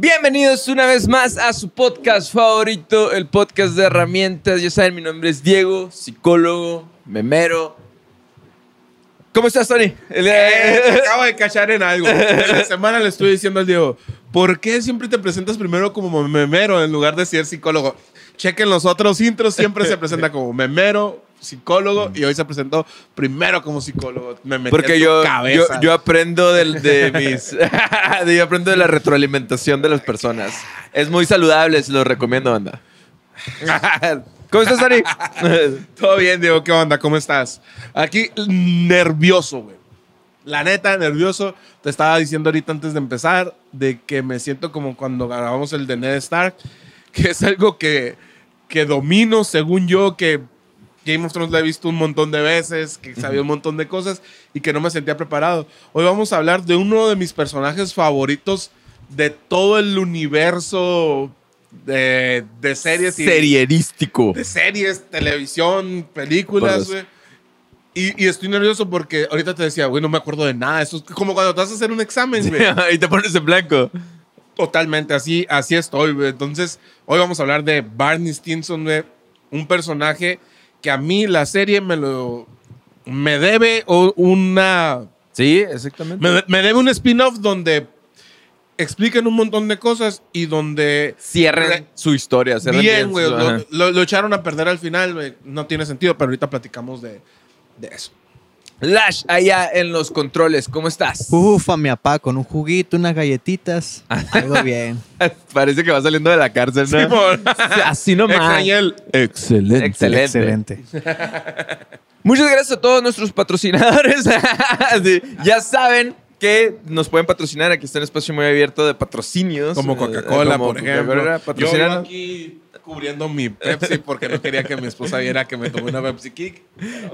Bienvenidos una vez más a su podcast favorito, el podcast de herramientas. Ya saben, mi nombre es Diego, psicólogo, memero. ¿Cómo estás, Tony? Eh, acabo de cachar en algo. En la semana le estoy diciendo al Diego, ¿por qué siempre te presentas primero como memero en lugar de ser psicólogo? Chequen los otros intros, siempre se presenta como memero, psicólogo, y hoy se presentó primero como psicólogo. Me metí Porque en yo, yo, cabeza. yo aprendo del- de, mis. yo aprendo de la retroalimentación de las personas. Es muy saludable, se lo recomiendo, banda. ¿Cómo estás, Tony? Todo bien, Diego, ¿qué onda? ¿Cómo estás? Aquí nervioso, güey. La neta, nervioso. Te estaba diciendo ahorita antes de empezar de que me siento como cuando grabamos el de Ned Stark, que es algo que, que domino, según yo, que Game of Thrones la he visto un montón de veces, que sabía un montón de cosas y que no me sentía preparado. Hoy vamos a hablar de uno de mis personajes favoritos de todo el universo de, de series y Serierístico. de series, televisión, películas, güey. Y, y estoy nervioso porque ahorita te decía, güey, no me acuerdo de nada. Eso es como cuando te vas a hacer un examen, güey. y te pones en blanco. Totalmente, así, así estoy, güey. Entonces, hoy vamos a hablar de Barney Stinson, güey. Un personaje que a mí la serie me lo... Me debe una... Sí, exactamente. Me, me debe un spin-off donde explican un montón de cosas y donde... Cierren Re- su historia. cierren Bien, güey. Lo, lo- lo echaron a perder al final, güey. No tiene sentido, pero ahorita platicamos de, de eso. Lash, allá en los controles, ¿cómo estás? Ufa, mi papá, con un juguito, unas galletitas. Algo bien. Parece que va saliendo de la cárcel, ¿no? Simón. Así nomás. El excelente. Excelente. Excelente. Muchas gracias a todos nuestros patrocinadores. Sí, ya saben que nos pueden patrocinar. Aquí está un espacio muy abierto de patrocios. Como Eh, Coca-Cola, como por ejemplo. Yo patrocínanos. aquí cubriendo mi Pepsi porque no quería que mi esposa viera que me tomé una Pepsi Kick.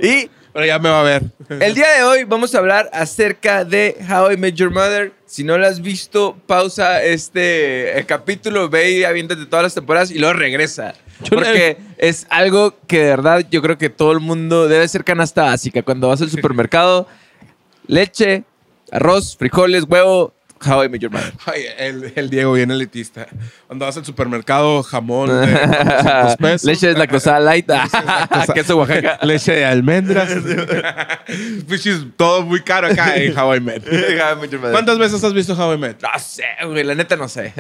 Y Pero ya me va a ver. el día de hoy vamos a hablar acerca de How I Met Your Mother. Si no lo has visto, pausa este capítulo, ve y aviéntate todas las temporadas y luego regresa. Porque es algo que de verdad yo creo que todo el mundo debe ser canasta básica. Cuando vas al supermercado, leche, arroz, frijoles, huevo, How I Met Your Mother. Ay, el, el Diego bien elitista. Cuando vas al supermercado, jamón de 400 pesos. leche deslactosada light, deslactosada. queso Oaxaca. Leche de almendras. Pichis, todo muy caro acá en How I Met. How I Met Your Mother. ¿Cuántas veces has visto How I Met? No sé, güey, la neta no sé.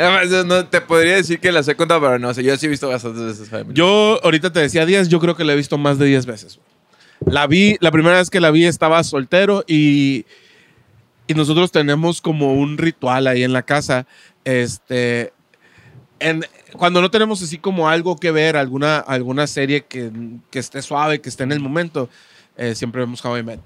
No, te podría decir que las he contado, pero no sé. Yo sí he visto bastantes veces. How I Met Yo ahorita te decía 10, yo creo que la he visto más de 10 veces. La vi, la primera vez que la vi estaba soltero y, y nosotros tenemos como un ritual ahí en la casa. Este, en, cuando no tenemos así como algo que ver, alguna, alguna serie que, que esté suave, que esté en el momento, eh, siempre vemos How I Met.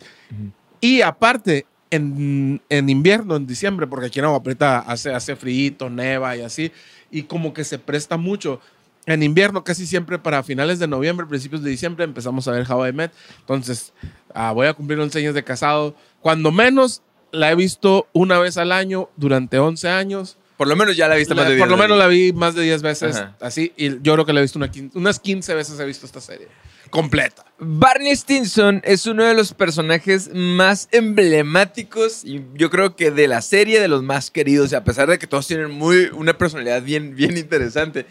Y aparte, en, en invierno, en diciembre, porque aquí en Agua Prieta hace, hace frío, neva y así, y como que se presta mucho. En invierno, casi siempre para finales de noviembre, principios de diciembre, empezamos a ver How I Met. Entonces, ah, voy a cumplir 11 años de casado. Cuando menos, la he visto una vez al año durante 11 años. Por lo menos ya la viste La- más de por 10 lo menos la vi más de 10 veces, Ajá. así, y yo creo que la he visto una unas 15 veces he visto esta serie. Completa. Barney Stinson es uno de los personajes más emblemáticos y yo creo que de la serie de los más queridos, y a pesar de que todos tienen muy, una personalidad bien, bien interesante.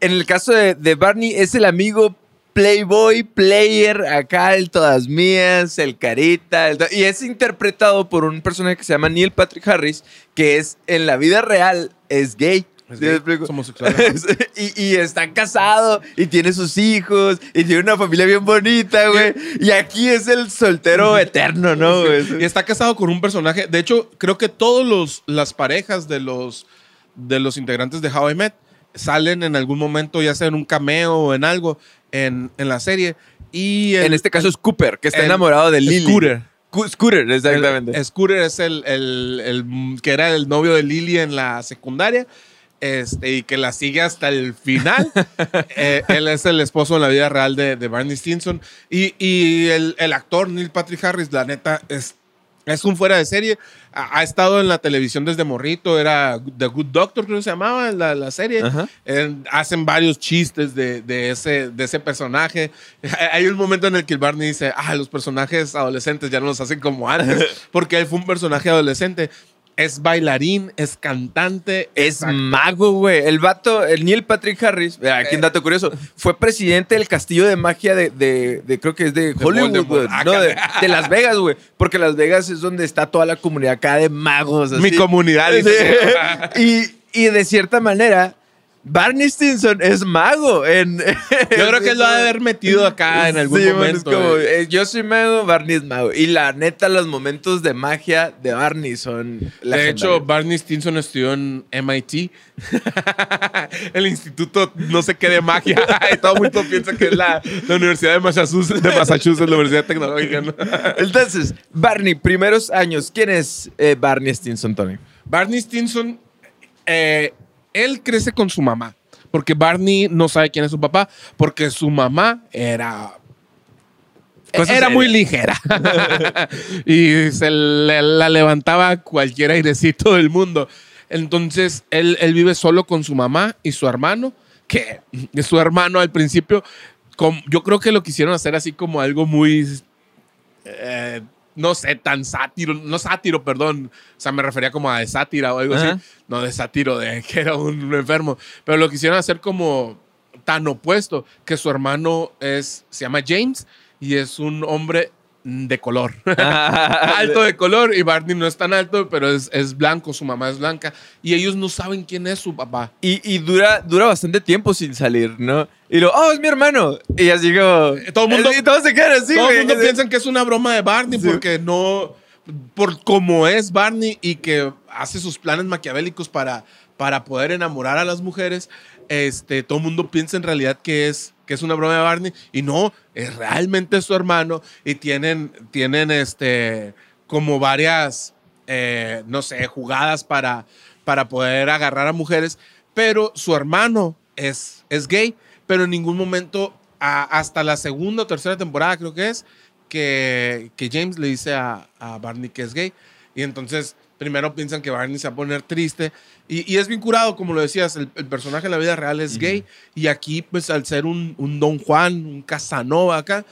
En el caso de, de Barney es el amigo playboy, player, acá el todas mías, el carita, el to- y es interpretado por un personaje que se llama Neil Patrick Harris, que es en la vida real es gay. Es ¿Sí me gay, es homosexual. y, y está casado y tiene sus hijos y tiene una familia bien bonita, güey. Y aquí es el soltero eterno, ¿no, güey? Y está casado con un personaje. De hecho, creo que todas las parejas de los, de los integrantes de How I Met salen en algún momento, ya sea en un cameo o en algo, en, en la serie. Y el- En este caso es Cooper, que está el- enamorado de Lily. Scooter. Scooter, exactamente. El- Scooter es el, el- el que era el novio de Lily en la secundaria. Este, y que la sigue hasta el final. Eh, él es el esposo en la vida real de, de Barney Stinson. Y, y el, el actor Neil Patrick Harris, la neta, es, es un fuera de serie. Ha, ha estado en la televisión desde morrito. Era The Good Doctor, creo que se llamaba la, la serie. Eh, hacen varios chistes de, de ese, de ese personaje. Hay un momento en el que el Barney dice, ah, los personajes adolescentes ya no los hacen como antes, porque él fue un personaje adolescente. Es bailarín, es cantante. Es mago, güey. El vato, el Neil Patrick Harris, eh, aquí un dato curioso, fue presidente del castillo de magia de, de- de- creo que es de Hollywood, güey. Ah, No, de, Las Vegas, güey. Porque Las Vegas es donde está toda la comunidad acá de magos. Mi comunidad. Sí. y, y de cierta manera, Barney Stinson es mago. En, Yo creo que él lo ha de haber metido acá en algún Sí, momento. como, eh. yo soy mago, Barney es mago. Y la neta, los momentos de magia de Barney son. De hecho. Barney Stinson estudió en MIT, el instituto no sé qué de magia. y todo el mundo piensa que es la, la Universidad de Massachusetts, de Massachusetts, la Universidad Tecnológica. ¿no? Entonces, Barney, primeros años. ¿Quién es eh, Barney Stinson, Tony? Barney Stinson, eh, él crece con su mamá, porque Barney no sabe quién es su papá, porque su mamá era... Cosa era seria. muy ligera y se le- la levantaba cualquier airecito del mundo. Entonces él, él vive solo con su mamá y su hermano, que su hermano al principio, yo creo que lo quisieron hacer así como algo muy eh, no sé, tan sátiro, no sátiro, perdón, o sea, me refería como a de sátira o algo Ajá. así, no de sátiro, de que era un enfermo, pero lo quisieron hacer como tan opuesto, que su hermano es, se llama James y es un hombre de color, alto de color, y Barney no es tan alto, pero es, es blanco, su mamá es blanca, y ellos no saben quién es su papá. Y, y dura, dura bastante tiempo sin salir, ¿no? Y lo, oh, es mi hermano. Y así como. todo el mundo- Y todos se quedan así, Todo el mundo piensa que es una broma de Barney Sí. porque no. Por como es Barney y que hace sus planes maquiavélicos para, para poder enamorar a las mujeres, este, todo el mundo piensa en realidad que es, que es una broma de Barney y no, es realmente su hermano y tienen, tienen este, como varias, eh, no sé, jugadas para, para poder agarrar a mujeres, pero su hermano es, es gay, pero en ningún momento, hasta la segunda o tercera temporada creo que es, que, que James le dice a, a Barney que es gay. Y entonces primero piensan que Barney se va a poner triste. Y, y es bien curado, como lo decías, el, el personaje en la vida real es gay. Y aquí, pues al ser un, un Don Juan, un Casanova acá,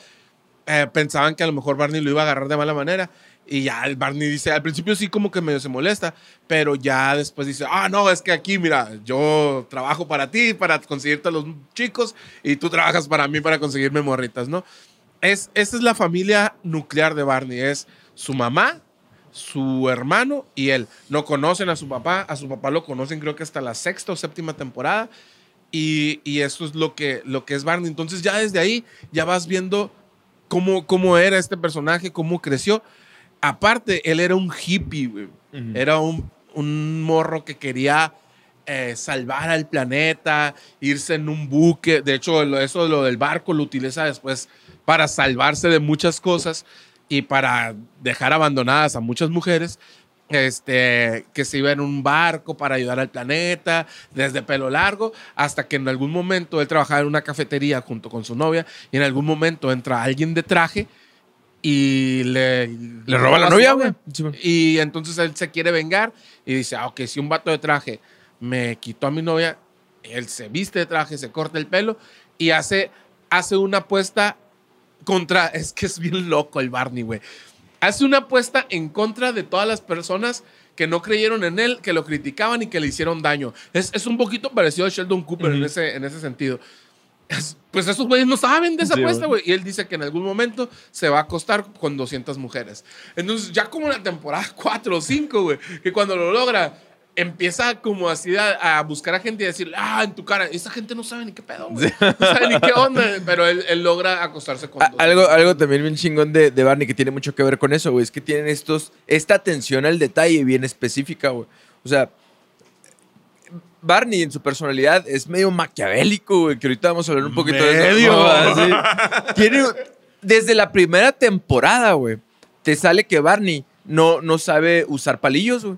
eh, pensaban que a lo mejor Barney lo iba a agarrar de mala manera. Y ya el Barney dice, al principio sí como que medio se molesta, pero ya después dice, ah, no, es que aquí, mira, yo trabajo para ti, para conseguirte a los chicos, y tú trabajas para mí para conseguirme morritas, ¿no? Es, esa es la familia nuclear de Barney, es su mamá, su hermano y él. No conocen a su papá, a su papá lo conocen creo que hasta la sexta o séptima temporada, y, y eso es lo que, lo que es Barney. Entonces ya desde ahí ya vas viendo cómo, cómo era este personaje, cómo creció. Aparte, él era un hippie, güey. Era un, un morro que quería eh, salvar al planeta, irse en un buque. De hecho, eso de lo del barco lo utiliza después para salvarse de muchas cosas y para dejar abandonadas a muchas mujeres. Este, que se iba en un barco para ayudar al planeta, desde pelo largo, hasta que en algún momento él trabajaba en una cafetería junto con su novia, y en algún momento entra alguien de traje y le, Le roba la novia, güey. Y entonces él se quiere vengar y dice, ah, ok, si un vato de traje me quitó a mi novia, él se viste de traje, se corta el pelo y hace, hace una apuesta contra, es que es bien loco el Barney, güey. Hace una apuesta en contra de todas las personas que no creyeron en él, que lo criticaban y que le hicieron daño. Es, es un poquito parecido a Sheldon Cooper en, ese, en ese sentido. Es- pues esos güeyes no saben de esa Sí, apuesta, güey. Y él dice que en algún momento se va a acostar con 200 mujeres. Entonces, ya como en la temporada 4 o 5, güey, que cuando lo logra, empieza como así a, a buscar a gente y decir, ah, en tu cara, esa gente no sabe ni qué pedo, güey. No sabe ni qué onda. Pero él, él logra acostarse con A- 200. algo, algo también bien chingón de, de Barney que tiene mucho que ver con eso, güey. Es que tienen estos, esta atención al detalle bien específica, güey. O sea, Barney en su personalidad es medio maquiavélico, güey. Que ahorita vamos a hablar un poquito de eso. No, así. Tiene, desde la primera temporada, güey, te sale que Barney no, no sabe usar palillos, güey.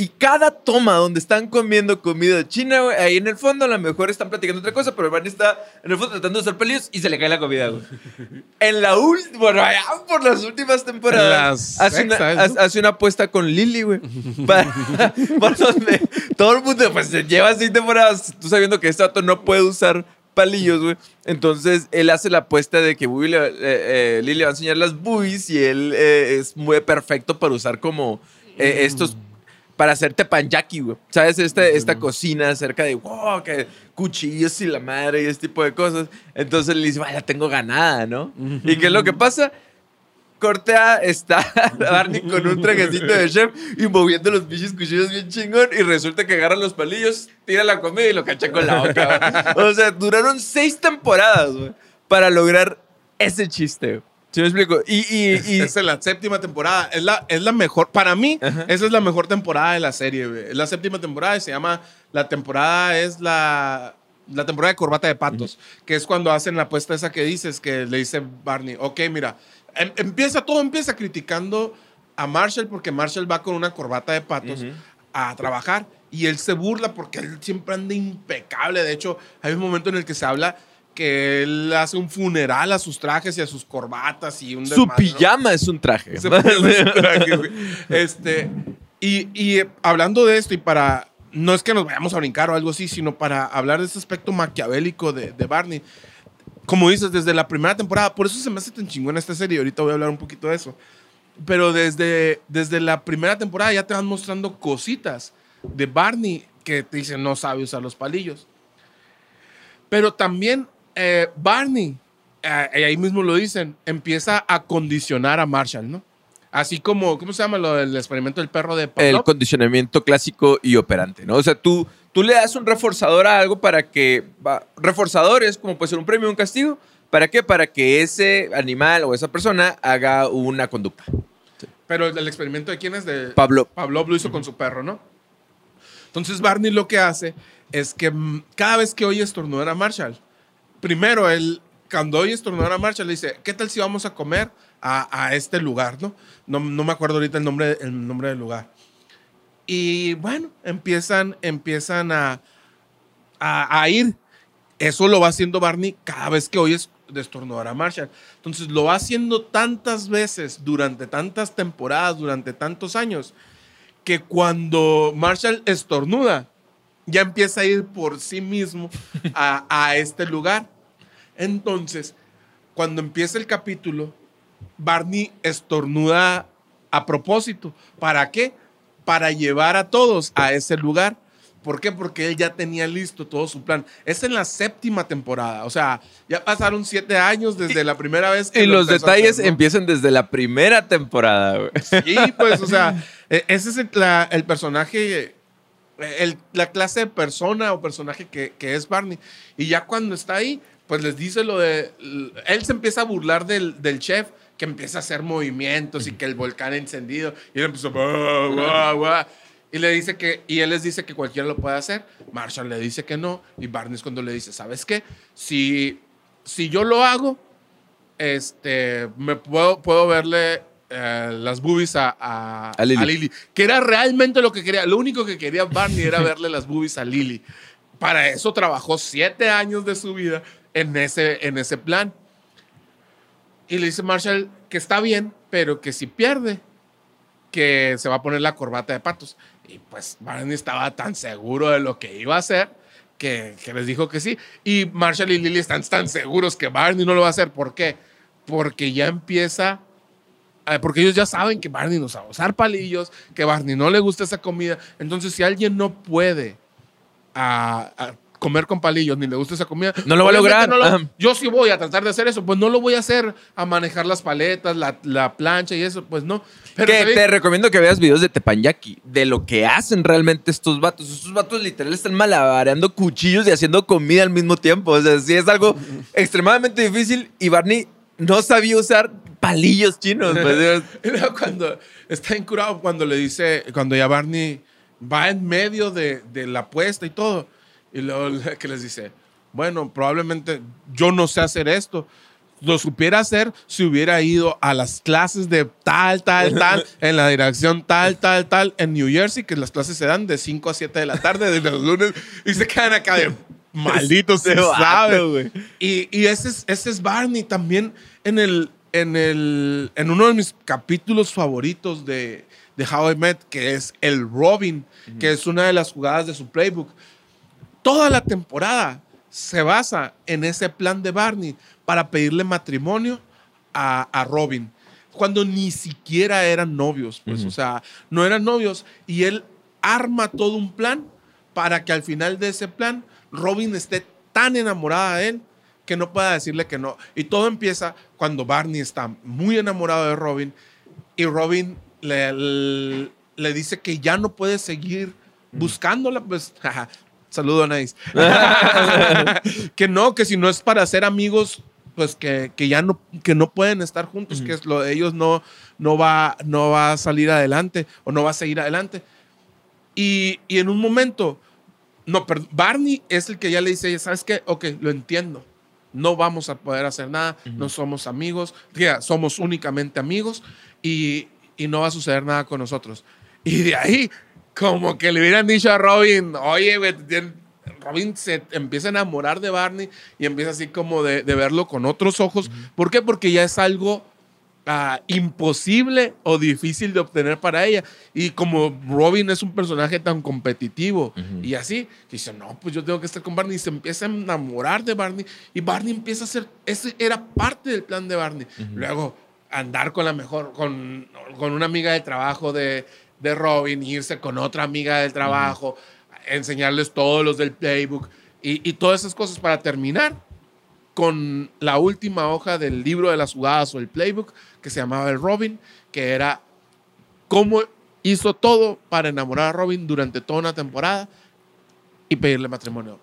Y cada toma donde están comiendo comida china, güey, ahí en el fondo a lo mejor están platicando otra cosa, pero Barney está en el fondo tratando de usar palillos y se le cae la comida, güey. En la última, bueno, allá por las últimas temporadas, hace, una, sexta, ¿no? hace- hace una apuesta con Lily, güey. Para, para donde todo el mundo, pues, se lleva seis temporadas, tú sabiendo que este vato no puede usar palillos, güey. Entonces, él hace la apuesta de que le- eh, eh, Lily le va a enseñar las boobies y él eh, es muy perfecto para usar como estos para hacer tepanyaki, güey. ¿Sabes? Esta, esta cocina cerca de, wow, que cuchillos y la madre y ese tipo de cosas. Entonces le dice, vaya, tengo ganada, ¿no? ¿Y qué es lo que pasa? Cortea está Barney con un trajecito de chef y moviendo los bichos cuchillos bien chingón y resulta que agarra los palillos, tira la comida y lo cacha con la boca. O sea, duraron seis temporadas, güey, para lograr ese chiste. güey. ¿Sí me explico? Y, y, y- Esa es la séptima temporada. Es la, es la mejor. Para mí, Ajá. esa es la mejor temporada de la serie, güey. Es la séptima temporada y se llama. La temporada es la. La temporada de corbata de patos, que es cuando hacen la apuesta esa que dices, que le dice Barney, ok, mira, em- empieza, todo empieza criticando a Marshall porque Marshall va con una corbata de patos a trabajar y él se burla porque él siempre anda impecable. De hecho, hay un momento en el que se habla que él hace un funeral a sus trajes y a sus corbatas y un su desmadre, ¿no? pijama es un traje. Fue el traje. Este, y, y, eh, hablando de esto, y para. No es que nos vayamos a brincar o algo así, sino para hablar de ese aspecto maquiavélico de, de Barney. Como dices, desde la primera temporada, por eso se me hace tan chingona esta serie. Ahorita voy a hablar un poquito de eso. Pero desde, desde la primera temporada ya te van mostrando cositas de Barney que te dicen no sabe usar los palillos. Pero también eh, Barney, eh, y ahí mismo lo dicen, empieza a condicionar a Marshall, ¿no? Así como, ¿cómo se llama lo del experimento del perro de El Pavlov? condicionamiento clásico y operante, ¿no? O sea, tú, tú le das un reforzador a algo para que... va- reforzadores, como puede ser un premio o un castigo. ¿Para qué? Para que ese animal o esa persona haga una conducta. Pero el, el experimento de quién es de Pablo. Pavlov lo hizo con su perro, ¿no? Entonces Barney lo que hace es que cada vez que oye estornudar a Marshall, primero él, cuando oye estornudar a Marshall, le dice, ¿qué tal si vamos a comer a, a este lugar, ¿no? ¿no? No me acuerdo ahorita el nombre, el nombre del lugar. Y bueno, empiezan, empiezan a, a, ir. Eso lo va haciendo Barney cada vez que oyes de estornudar a Marshall. Entonces lo va haciendo tantas veces durante tantas temporadas, durante tantos años, que cuando Marshall estornuda, ya empieza a ir por sí mismo a, a este lugar. Entonces, cuando empieza el capítulo, Barney estornuda a propósito. ¿Para qué? Para llevar a todos a ese lugar. ¿Por qué? Porque él ya tenía listo todo su plan. Es en la séptima temporada. O sea, ya pasaron siete años desde la primera vez que Y lo los detalles hacer, ¿no? empiezan desde la primera temporada, güey. Sí, pues, o sea, e- ese es el, la- el personaje, el- la clase de persona o personaje que, que es Barney. Y ya cuando está ahí, pues les dice lo de. Él se empieza a burlar del, del chef que empieza a hacer movimientos y que el volcán encendido. Y él empieza. "Buah, buah, buah", Y le dice que, y él les dice que cualquiera lo puede hacer. Marshall le dice que no. Y Barney es cuando le dice, ¿sabes qué? Si, si yo lo hago, este, me puedo, puedo verle eh, las boobies a, a, A Lily. a Lily. Que era realmente lo que quería. Lo único que quería Barney era verle las boobies a Lily. Para eso trabajó siete años de su vida en ese, en ese plan. Y le dice Marshall que está bien, pero que si pierde, que se va a poner la corbata de patos. Y pues Barney estaba tan seguro de lo que iba a hacer que, que les dijo que sí. Y Marshall y Lily están tan seguros que Barney no lo va a hacer. ¿Por qué? Porque ya empieza. Eh, Porque ellos ya saben que Barney no sabe usar palillos, que Barney no le gusta esa comida. Entonces, si alguien no puede a, a comer con palillos ni le gusta esa comida, No lo va a lograr. no lo- Ajá. yo sí voy a tratar de hacer eso, pues no lo voy a hacer a manejar las paletas, la, la plancha y eso, pues no. Pero que te recomiendo que veas videos de Tepanyaki, de lo que hacen realmente estos vatos. Estos vatos literal están malabareando cuchillos y haciendo comida al mismo tiempo. O sea, sí es algo extremadamente difícil y Barney no sabía usar palillos chinos. pues. Cuando está incurado, cuando le dice, cuando ya Barney va en medio de, de la apuesta y todo, y luego que les dice, bueno, probablemente yo no sé hacer esto. Lo supiera hacer si hubiera ido a las clases de tal, tal, tal, en la dirección tal, tal, tal, en New Jersey, que las clases se dan de 5 a 7 de la tarde, de los lunes, y se quedan acá de malditos, se sabe. güey. Y, y ese, es, ese es Barney también en, el, en, el, en uno de mis capítulos favoritos de, de How I Met, que es el Robin, que es una de las jugadas de su playbook. Toda la temporada se basa en ese plan de Barney para pedirle matrimonio a, a Robin, cuando ni siquiera eran novios, pues, o sea, no eran novios y él arma todo un plan para que al final de ese plan Robin esté tan enamorada de él que no pueda decirle que no. Y todo empieza cuando Barney está muy enamorado de Robin y Robin le, le, le dice que ya no puede seguir buscándola, pues, jaja, saludo Nice. que no, que si no es para ser amigos, pues que, que ya no, que no pueden estar juntos, que es lo de ellos no, no, va, no va a salir adelante o no va a seguir adelante. Y, y en un momento, no, Barney es el que ya le dice, ¿sabes qué? Ok, lo entiendo. No vamos a poder hacer nada, no somos amigos, somos únicamente amigos y, y no va a suceder nada con nosotros. Y de ahí, como que le hubieran dicho a Robin, oye, Robin se empieza a enamorar de Barney y empieza así como de, de verlo con otros ojos. ¿Por qué? Porque ya es algo ah, imposible o difícil de obtener para ella. Y como Robin es un personaje tan competitivo y así, dice, no, pues yo tengo que estar con Barney. Y se empieza a enamorar de Barney y Barney empieza a ser, ese era parte del plan de Barney. Luego andar con la mejor, con, con una amiga de trabajo de, de Robin, irse con otra amiga del trabajo, enseñarles todos los del playbook y, y todas esas cosas para terminar con la última hoja del libro de las jugadas o el playbook que se llamaba el Robin, que era cómo hizo todo para enamorar a Robin durante toda una temporada y pedirle matrimonio.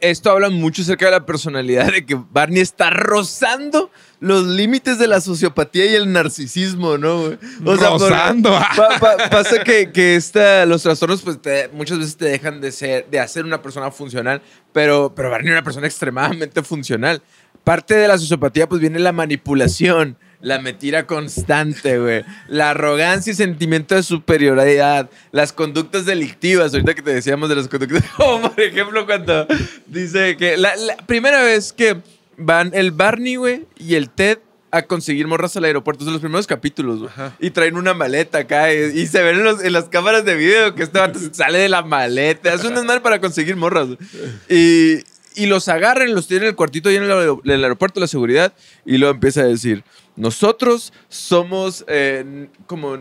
Esto habla mucho acerca de la personalidad de que Barney está rozando los límites de la sociopatía y el narcisismo, ¿no? güey? Rozando. pa- pa- pasa que, que esta, los trastornos pues te- muchas veces te dejan de ser, de hacer una persona funcional, pero, pero Barney es una persona extremadamente funcional. Parte de la sociopatía pues viene la manipulación, la mentira constante, güey, la arrogancia y sentimiento de superioridad, las conductas delictivas, ahorita que te decíamos de las conductas, como por ejemplo cuando dice que la, la primera vez que van el Barney, güey, y el Ted a conseguir morras al aeropuerto, son los primeros capítulos, güey, y traen una maleta acá y, y se ven en, los- en las cámaras de video que este vato sale de la maleta, es un desmadre para conseguir morras, y, y los agarran, los tienen en el cuartito ahí en el, aer- el aeropuerto, la seguridad, y luego empieza a decir, nosotros somos eh, como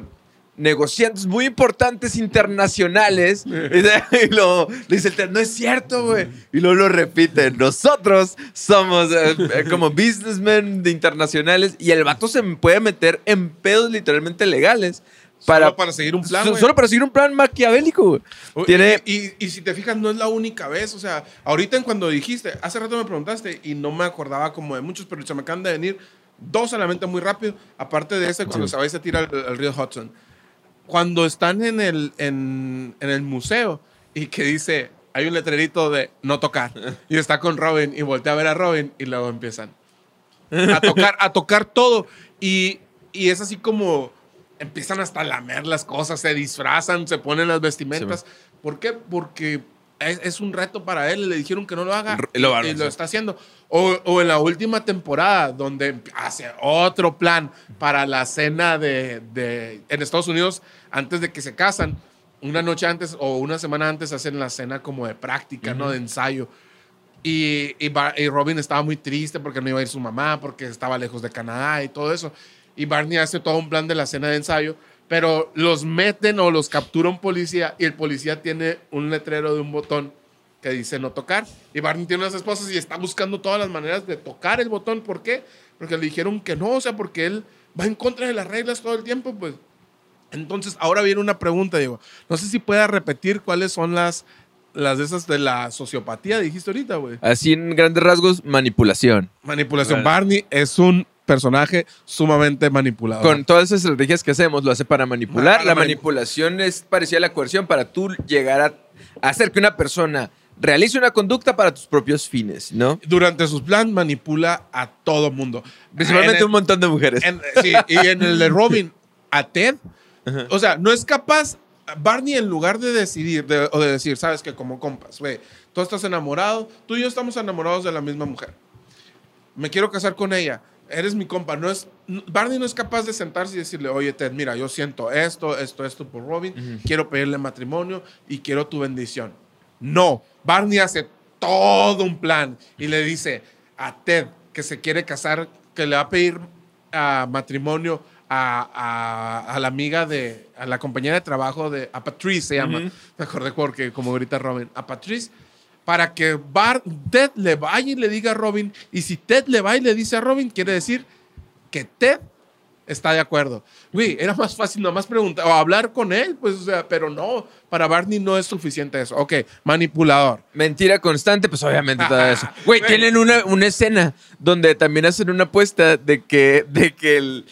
negociantes muy importantes internacionales. y le dice el no es cierto, güey. Y luego lo repite, nosotros somos eh, eh, como businessmen de internacionales. Y el vato se puede meter en pedos literalmente legales. Para, Solo para seguir un plan, so-. Solo para seguir un plan maquiavélico. Uy, Tiene... Y, y- y si te fijas, no es la única vez. O sea, ahorita en cuando dijiste, hace rato me preguntaste y no me acordaba como de muchos, pero se me acaban de venir dos a la mente muy rápido. Aparte de ese, cuando se va y se tira al, al río Hudson. Cuando están en el, en, en el museo y que dice, hay un letrerito de no tocar. Y está con Robin y voltea a ver a Robin y luego empiezan a tocar, a tocar todo. Y, y es así como empiezan hasta a lamer las cosas, se disfrazan, se ponen las vestimentas. ¿Por qué? Porque es, es un reto para él. Le dijeron que no lo haga lo y lo está haciendo. O, o en la última temporada, donde hace otro plan para la cena de, de- en Estados Unidos antes de que se casan. Una noche antes o una semana antes hacen la cena como de práctica, ¿no? De ensayo. Y, y, y Robin estaba muy triste porque no iba a ir su mamá, porque estaba lejos de Canadá y todo eso. Y Barney hace todo un plan de la cena de ensayo, pero los meten o los captura un policía y el policía tiene un letrero de un botón que dice no tocar. Y Barney tiene unas esposas y está buscando todas las maneras de tocar el botón. ¿Por qué? Porque le dijeron que no, o sea, porque él va en contra de las reglas todo el tiempo, pues. Entonces, ahora viene una pregunta, Diego. No sé si pueda repetir cuáles son las, las de esas de la sociopatía, dijiste ahorita, güey. Así en grandes rasgos, manipulación. Manipulación. Barney es un personaje sumamente manipulador. Con todas esas estrategias que hacemos, lo hace para manipular. Para la manip- manipulación es parecida a la coerción para tú llegar a hacer que una persona realice una conducta para tus propios fines, ¿no? Durante sus planes manipula a todo mundo. Principalmente En el- un montón de mujeres. en- sí, y en el de Robin, a Ted, o sea, no es capaz, Barney en lugar de decidir de- o de decir, sabes que como compas, güey, tú estás enamorado, tú y yo estamos enamorados de la misma mujer. Me quiero casar con ella. Eres mi compa. No es, Barney no es capaz de sentarse y decirle, oye, Ted, mira, yo siento esto, esto, esto por Robin. Quiero pedirle matrimonio y quiero tu bendición. No, Barney hace todo un plan y le dice a Ted que se quiere casar, que le va a pedir ah, matrimonio a, a- a la amiga de, a la compañera de trabajo de, a Patrice se llama, Ujú. me acordé porque como grita Robin, a Patrice, para que Bar Ted le vaya y le diga a Robin, y si Ted le va y le dice a Robin, quiere decir que Ted está de acuerdo. Güey, era más fácil nomás preguntar o hablar con él, pues, o sea, pero no, para Barney no es suficiente eso. Ok, manipulador. Mentira constante, pues obviamente todo eso. Güey, tienen una, una escena donde también hacen una apuesta de que, de que el,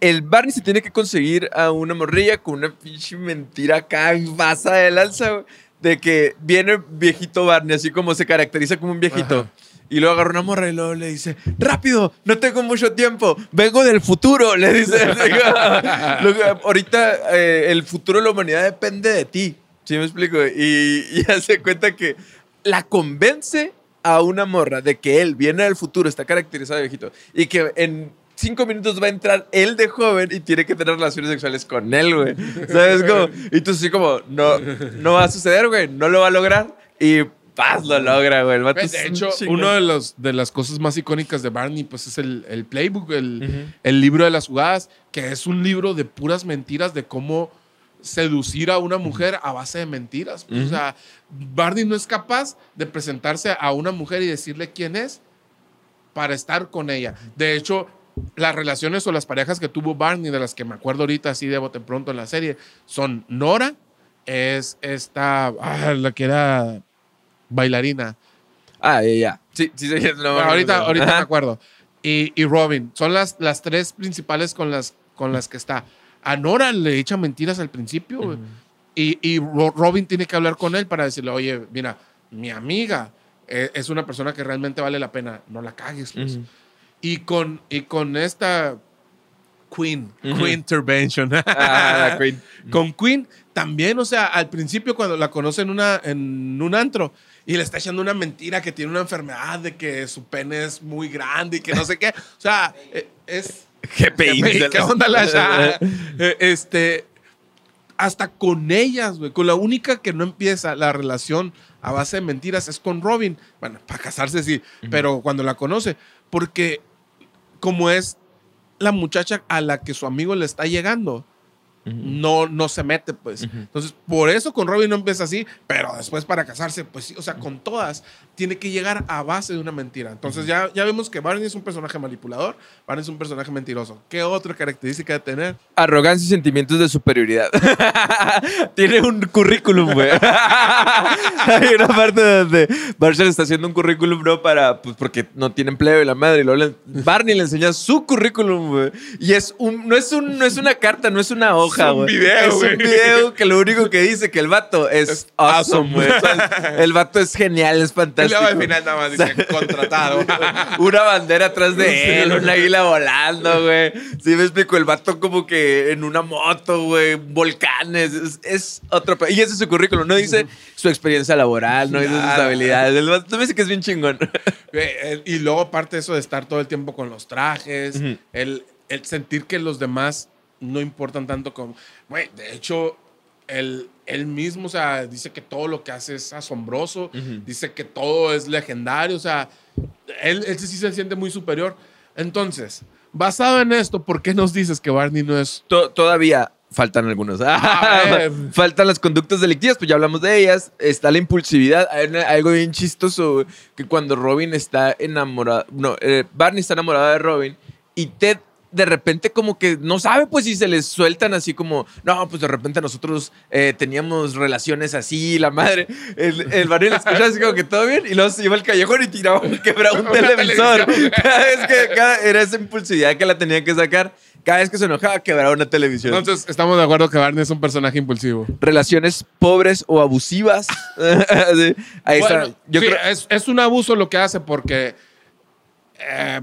el Barney se tiene que conseguir a una morrilla con una pinche mentira acá basa del alza, güey, de que viene viejito Barney, así como se caracteriza como un viejito. Ajá. Y luego agarra una morra y luego le dice, rápido, no tengo mucho tiempo, vengo del futuro, le dice. Ahorita eh, el futuro de la humanidad depende de ti, ¿sí me explico? Y, y hace cuenta que la convence a una morra de que él viene del futuro, está caracterizado de viejito, y que en cinco minutos va a entrar él de joven y tiene que tener relaciones sexuales con él, güey. ¿Sabes cómo? Y tú así como, no, no va a suceder, güey, no lo va a lograr. Y paz, lo logra, güey. Vato De hecho, una de, los, de las cosas más icónicas de Barney, pues es el, el playbook, el, Ujú. el libro de las jugadas, que es un libro de puras mentiras de cómo seducir a una mujer a base de mentiras. Pues, O Ujú. sea, Barney no es capaz de presentarse a una mujer y decirle quién es para estar con ella. De hecho, las relaciones o las parejas que tuvo Barney, de las que me acuerdo ahorita así de bote pronto en la serie, son Nora, es esta, ah, la que era bailarina. Ah, ya, ya. Sí, sí, sí. no, ahorita no, ahorita Ajá. me acuerdo. Y, y Robin, son las, las tres principales con las, con las que está. A Nora le echa mentiras al principio y, y Ro- Robin tiene que hablar con él para decirle, oye, mira, mi amiga eh, es una persona que realmente vale la pena, no la cagues. pues". Y con, y con esta Queen. Queen Intervention. Ah, Queen. Con Queen también, o sea, al principio cuando la conoce en, una, en un antro y le está echando una mentira que tiene una enfermedad de que su pene es muy grande y que no sé qué. O sea, eh, es... GPI. ¿Qué onda la? Eh, Este, hasta con ellas, güey, con la única que no empieza la relación a base de mentiras es con Robin. Bueno, para casarse sí, pero cuando la conoce, porque como es la muchacha a la que su amigo le está llegando, no, no se mete, pues. Entonces, por eso con Robin no empieza así, pero después para casarse, pues sí, o sea, con todas, tiene que llegar a base de una mentira. Entonces, ya, ya vemos que Barney es un personaje manipulador, Barney es un personaje mentiroso. ¿Qué otra característica de tener? Arrogancia y sentimientos de superioridad. Tiene un currículum, güey. Hay una parte donde Marshall está haciendo un currículum, ¿no? Para, pues porque no tiene empleo y la madre. Y luego le- Barney le enseña su currículum, güey. Y es un, no es un, no es una carta, no es una hoja, Es un güey. video, Es güey. un video que lo único que dice que el vato es, Es awesome, awesome. güey. O sea, El vato es genial, es Y fantástico. luego al final nada más dice contratado. una bandera atrás de él, un águila volando, güey. Sí, me explico, el vato como que en una moto, güey, volcanes, es, es otro... Y ese es su currículum, no dice su experiencia laboral, no dice sus habilidades. El vato me dice que es bien chingón. El- Y luego aparte eso de estar todo el tiempo con los trajes, el, el sentir que los demás no importan tanto como... Güey, de hecho, él, él mismo, o sea, dice que todo lo que hace es asombroso, dice que todo es legendario, o sea, él, él sí se siente muy superior. Entonces, basado en esto, ¿por qué nos dices que Barney no es... To- todavía faltan algunos. ver. faltan las conductas delictivas, pues ya hablamos de ellas. Está la impulsividad. Hay una- algo bien chistoso, que cuando Robin está enamorado, no, eh, Barney está enamorado de Robin y Ted de repente como que no sabe, pues si se les sueltan así como, no, pues de repente nosotros eh, teníamos relaciones así, la madre. El, el Barney le escucha así como que todo bien y luego se iba al callejón y tiraba, quebraba un televisor. Cada vez que cada- era esa impulsividad que la tenía que sacar. Cada vez que se enojaba, quebraba una televisión. Entonces, estamos de acuerdo que Barney es un personaje impulsivo. relaciones pobres o abusivas. Sí, Ahí Bueno, está. Yo sí, creo. es, es un abuso lo que hace porque eh,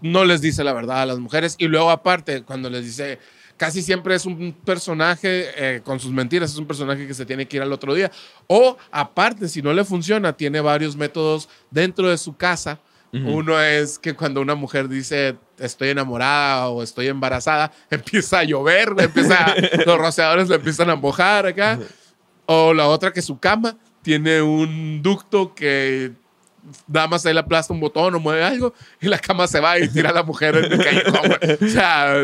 no les dice la verdad a las mujeres y luego aparte cuando les dice casi siempre es un personaje eh, con sus mentiras, es un personaje que se tiene que ir al otro día o aparte si no le funciona tiene varios métodos dentro de su casa. Uno es que cuando una mujer dice estoy enamorada o estoy embarazada, empieza a llover, empieza, los rociadores le empiezan a mojar acá. O la otra que su cama tiene un ducto que nada más él aplasta un botón o mueve algo y la cama se va y tira a la mujer en el callejón, güey. O sea,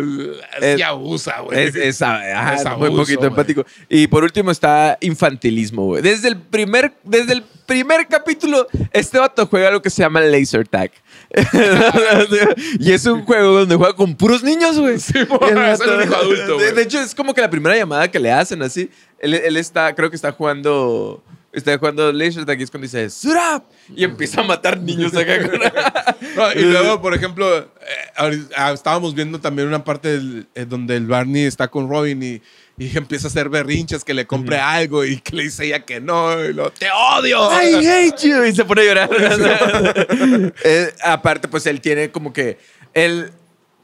Es- sí abusa, güey. Es, es, ajá, Es muy poquito güey. empático. Y por último está infantilismo, güey. Desde el primer, desde el primer capítulo, este vato juega lo que se llama laser tag. y es un juego donde juega con puros niños, güey. Sí, es el vato- único adulto, de, de hecho, es como que la primera llamada que le hacen así. Él, él está, creo que está jugando. Está jugando laser tag y es cuando dice ¡Surap! Y empieza a matar niños acá No, y luego, por ejemplo, eh, ahorita- ah, estábamos viendo también una parte del- eh, donde el Barney está con Robin y, y empieza a hacer berrinches que le compre algo y que le dice ella que no. Y lo, ¡Te odio! I hate you. Y se pone a llorar. Eh, aparte, pues él tiene como que. Él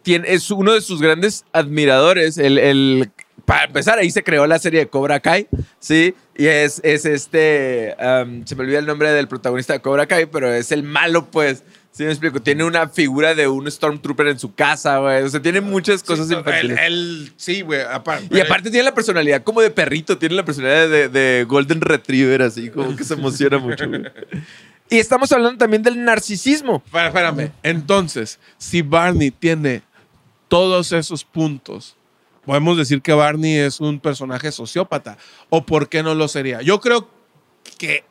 tiene, es uno de sus grandes admiradores. El, el- para empezar, ahí se creó la serie de Cobra Kai. Sí. Y es, es este. um, se me olvida el nombre del protagonista de Cobra Kai, pero es el malo, pues. Sí, me explico. Tiene una figura de un Stormtrooper en su casa, güey. O sea, tiene muchas cosas Sí, infantiles. él- sí, güey. Y aparte tiene la personalidad como de perrito, tiene la personalidad de, de Golden Retriever, así como que se emociona mucho. güey. Y estamos hablando también del narcisismo. Espérame. Entonces, si Barney tiene todos esos puntos, podemos decir que Barney es un personaje sociópata. ¿O por qué no lo sería? Yo creo que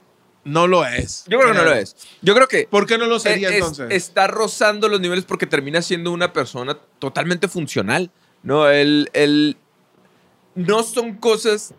no lo es. Yo creo que no lo es. Yo creo que ¿Por qué no lo sería es- entonces? está rozando los niveles porque termina siendo una persona totalmente funcional. No, él, él- no son cosas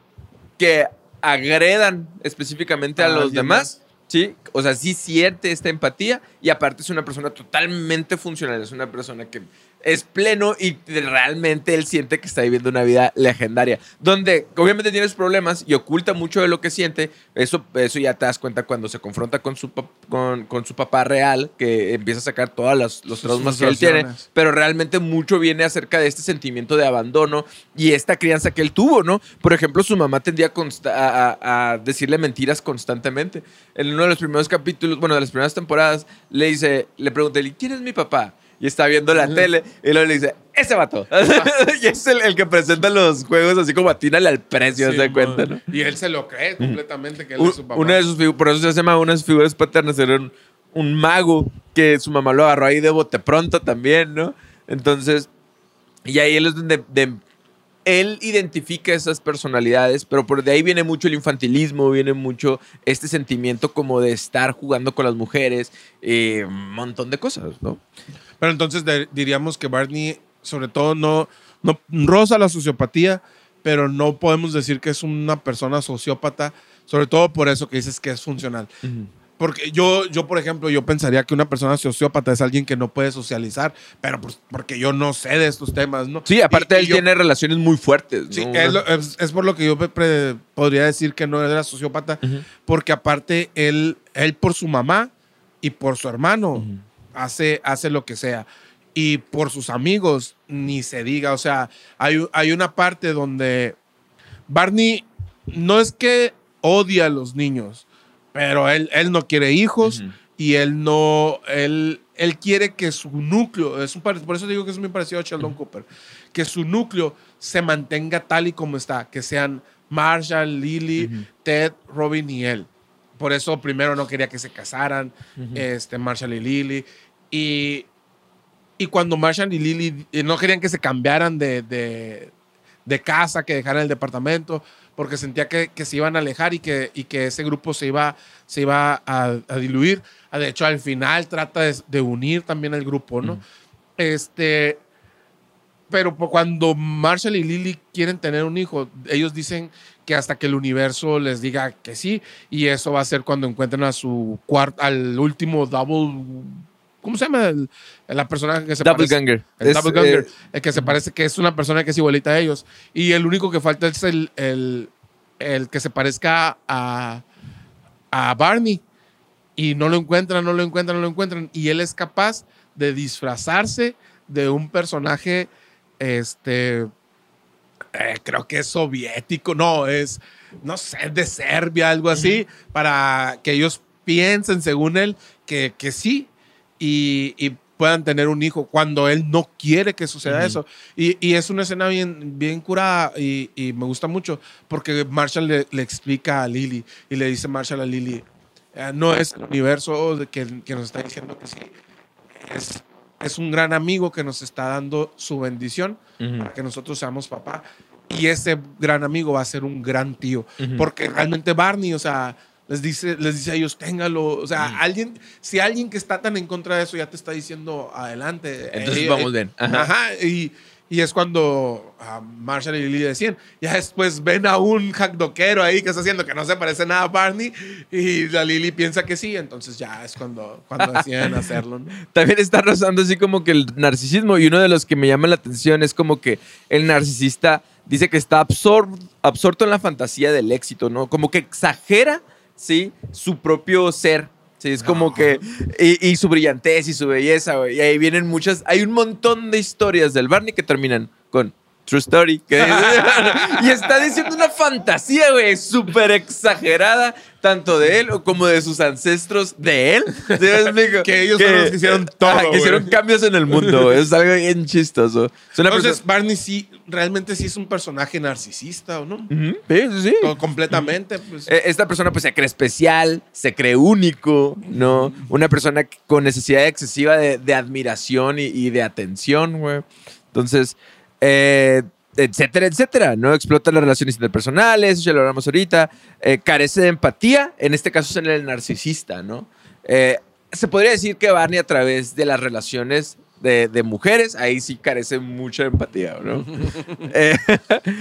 que agredan específicamente a, A los demás. Sí, o sea, sí siente esta empatía y aparte es una persona totalmente funcional, es una persona que es pleno y realmente él siente que está viviendo una vida legendaria, donde obviamente tienes problemas y oculta mucho de lo que siente, eso, eso ya te das cuenta cuando se confronta con su, con, con su papá real, que empieza a sacar todos los, los traumas que él tiene, pero realmente mucho viene acerca de este sentimiento de abandono y esta crianza que él tuvo, ¿no? Por ejemplo, su mamá tendía a, a- a decirle mentiras constantemente. En uno de los primeros capítulos, bueno, de las primeras temporadas, le dice, le pregunta, ¿y quién es mi papá? Y está viendo la tele y luego le dice, ese vato. y es el, el que presenta los juegos así como atínale al precio, Sí, se cuenta. ¿no? Y él se lo cree completamente que él es su papá. una de sus por eso se llama una de sus figuras paternas, era un, un mago que su mamá lo agarró ahí de bote pronto también, ¿no? Entonces, y ahí él es donde de- él identifica esas personalidades, pero por de ahí viene mucho el infantilismo, viene mucho este sentimiento como de estar jugando con las mujeres, eh, un montón de cosas, ¿no? Pero entonces de- diríamos que Barney, sobre todo, no, no roza la sociopatía, pero no podemos decir que es una persona sociópata, sobre todo por eso que dices que es funcional. Porque yo, yo, por ejemplo, yo pensaría que una persona sociópata es alguien que no puede socializar, pero pues, porque yo no sé de estos temas, ¿no? Sí, aparte Y- y él yo- tiene relaciones muy fuertes. ¿no? Sí, es, es- es por lo que yo pre- podría decir que no era sociópata, Ujú. porque aparte él, él por su mamá y por su hermano Ujú. Hace, hace lo que sea. Y por sus amigos, ni se diga. O sea, hay, hay una parte donde Barney no es que odia a los niños, pero él, él no quiere hijos y él no, él, él quiere que su núcleo, es un por eso digo que es muy parecido a Sheldon Cooper, que su núcleo se mantenga tal y como está, que sean Marshall, Lily. Ted, Robin y él. Por eso primero no quería que se casaran, este, Marshall y Lily. Y, y cuando Marshall y Lily eh, no querían que se cambiaran de, de, de casa, que dejaran el departamento, porque sentía que, que se iban a alejar y que, y que ese grupo se iba, se iba a, a diluir. Ah, De hecho, al final trata de, de unir también el grupo, ¿no? Este, pero cuando Marshall y Lily quieren tener un hijo, ellos dicen que hasta que el universo les diga que sí, y eso va a ser cuando encuentren a su cuarto, al último double, ¿cómo se llama? El- la persona que se parece- Doppelganger. el Es, doppelganger, eh, el que se parece que es una persona que es igualita a ellos. Y el único que falta es el, el, el que se parezca a, a Barney. Y no lo encuentran, no lo encuentran, no lo encuentran. Y él es capaz de disfrazarse de un personaje, este, eh, creo que es soviético, no, es, no sé, de Serbia, algo así, para que ellos piensen, según él, que, que sí y, y puedan tener un hijo cuando él no quiere que suceda Ujú. eso. Y, y es una escena bien, bien curada y, y me gusta mucho porque Marshall le, le explica a Lily y le dice Marshall a Lily, Eh, no es el universo de que, que nos está diciendo que sí. Es, es un gran amigo que nos está dando su bendición Ujú. para que nosotros seamos papá. Y ese gran amigo va a ser un gran tío. Ujú. Porque realmente Barney, o sea, les dice, les dice a ellos, téngalo. O sea, alguien, si alguien que está tan en contra de eso ya te está diciendo adelante. Entonces eh, vamos eh, bien. Ajá. Ajá. y, y es cuando ah, Marshall y Lily decían, ya después ven a un hackdoquero ahí que está haciendo que no se parece nada a Barney y la Lily piensa que sí, entonces ya es cuando, cuando deciden hacerlo. ¿no? También está rozando así como que el narcisismo y uno de los que me llama la atención es como que el narcisista dice que está absor- absorto en la fantasía del éxito, ¿no? Como que exagera, ¿sí? Su propio ser. Sí, es como No. que... Y, y su brillantez y su belleza, güey. Y ahí vienen muchas... Hay un montón de historias del Barney que terminan con... True story. que- y está diciendo una fantasía, güey, súper exagerada, tanto de él como de sus ancestros de él. ¿Sí me explico? Que ellos fueron los que hicieron todo, Ajá, que hicieron cambios en el mundo, güey. Es algo bien chistoso. Entonces Barney sí, realmente sí es un personaje narcisista, ¿o no? Sí, sí, sí. Co- Completamente, pues. Eh, Esta persona pues se cree especial, se cree único, ¿no? Una persona que- con necesidad excesiva de, de admiración y, y de atención, güey. Entonces, eh, etcétera, etcétera, ¿no? Explota las relaciones interpersonales, eso ya lo hablamos ahorita. Eh, carece de empatía, en este caso es en el narcisista, ¿no? Eh, se podría decir que Barney a través de las relaciones de, de mujeres, ahí sí carece mucha empatía, ¿no? Eh,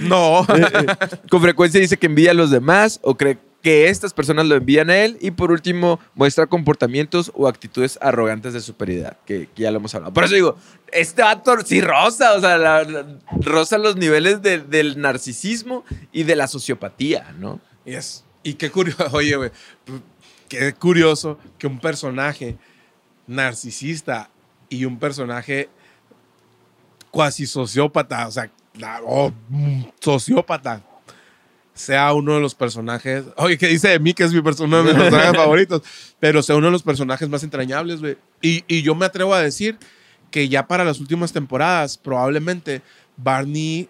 no. con frecuencia dice que envía a los demás o cree que estas personas lo envían a él. Y por último, muestra comportamientos o actitudes arrogantes de superioridad, que, ya lo hemos hablado. Por eso digo, este vato sí rosa, o sea, la- la- rosa los niveles de- del narcisismo y de la sociopatía, ¿no? Yes. Y qué curioso, oye, güey, qué curioso que un personaje narcisista y un personaje cuasi sociópata, o sea, mm, sociópata, sea uno de los personajes, oye, ¿qué dice de mí que es mi uno de mis personajes favoritos? Pero sea uno de los personajes más entrañables, güey. Y, y yo me atrevo a decir que ya para las últimas temporadas, probablemente Barney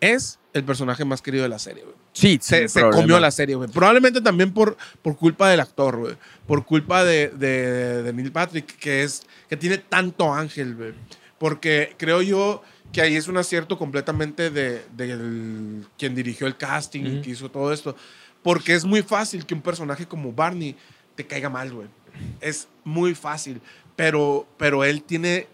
es el personaje más querido de la serie, güey Sí, se, comió la serie, güey. Probablemente también por, por culpa del actor, güey. Por culpa de, de, de Neil Patrick, que, es, que tiene tanto ángel, güey. Porque creo yo que ahí es un acierto completamente de, del- quien dirigió el casting y Ujú. que hizo todo esto. Porque es muy fácil que un personaje como Barney te caiga mal, güey. Es muy fácil. Pero, pero él tiene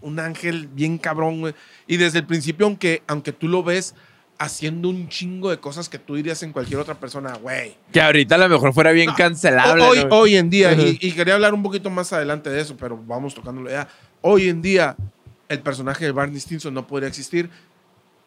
un ángel bien cabrón, güey. Y desde el principio, aunque, aunque tú lo ves haciendo un chingo de cosas que tú dirías en cualquier otra persona, güey. Que ahorita a lo mejor fuera bien No, cancelable. Hoy, ¿no? hoy en día, Ajá. y, y quería hablar un poquito más adelante de eso, pero vamos tocándolo ya. Hoy en día, el personaje de Barney Stinson no podría existir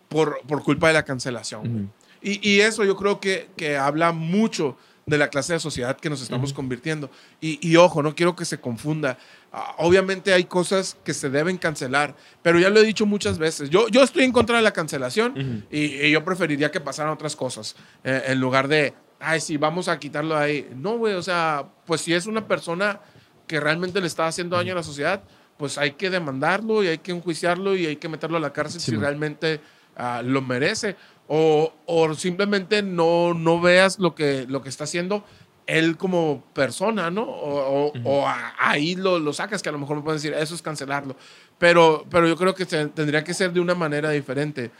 por, por culpa de la cancelación. Y, y eso yo creo que, que habla mucho de la clase de sociedad que nos estamos convirtiendo. Y, y ojo, no quiero que se confunda. Ah, obviamente hay cosas que se deben cancelar, pero ya lo he dicho muchas veces. Yo, yo estoy en contra de la cancelación y, y yo preferiría que pasaran otras cosas eh, en lugar de, ay, sí, vamos a quitarlo ahí. No, güey, o sea, pues si es una persona que realmente le está haciendo daño a la sociedad, pues hay que demandarlo y hay que enjuiciarlo y hay que meterlo a la cárcel Sí, si man. realmente ah, lo merece. O, o simplemente no, no veas lo que, lo que está haciendo él como persona, ¿no? O, o- o a- ahí lo, lo sacas, que a lo mejor me pueden decir, eso es cancelarlo. Pero, pero yo creo que se- tendría que ser de una manera diferente.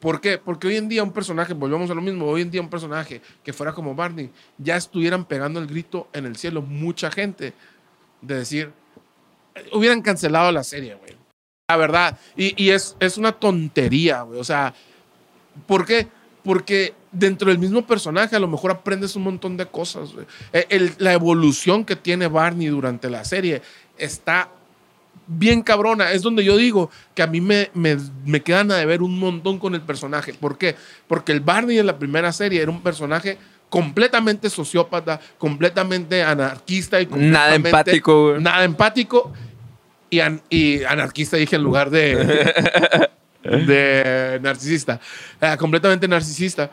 ¿Por qué? Porque hoy en día un personaje, volvemos a lo mismo, hoy en día un personaje que fuera como Barney, ya estuvieran pegando el grito en el cielo, mucha gente, de decir, hubieran cancelado la serie, güey. La verdad. Y, y es, es una tontería, güey. O sea, ¿por qué? Porque dentro del mismo personaje a lo mejor aprendes un montón de cosas. Eh, el- la evolución que tiene Barney durante la serie está bien cabrona. Es donde yo digo que a mí me, me, me quedan a deber un montón con el personaje. ¿Por qué? Porque el Barney en la primera serie era un personaje completamente sociópata, completamente anarquista y Nada completamente- empático, güey. Nada empático y, an- y anarquista dije en lugar de, de narcisista. Eh, completamente narcisista.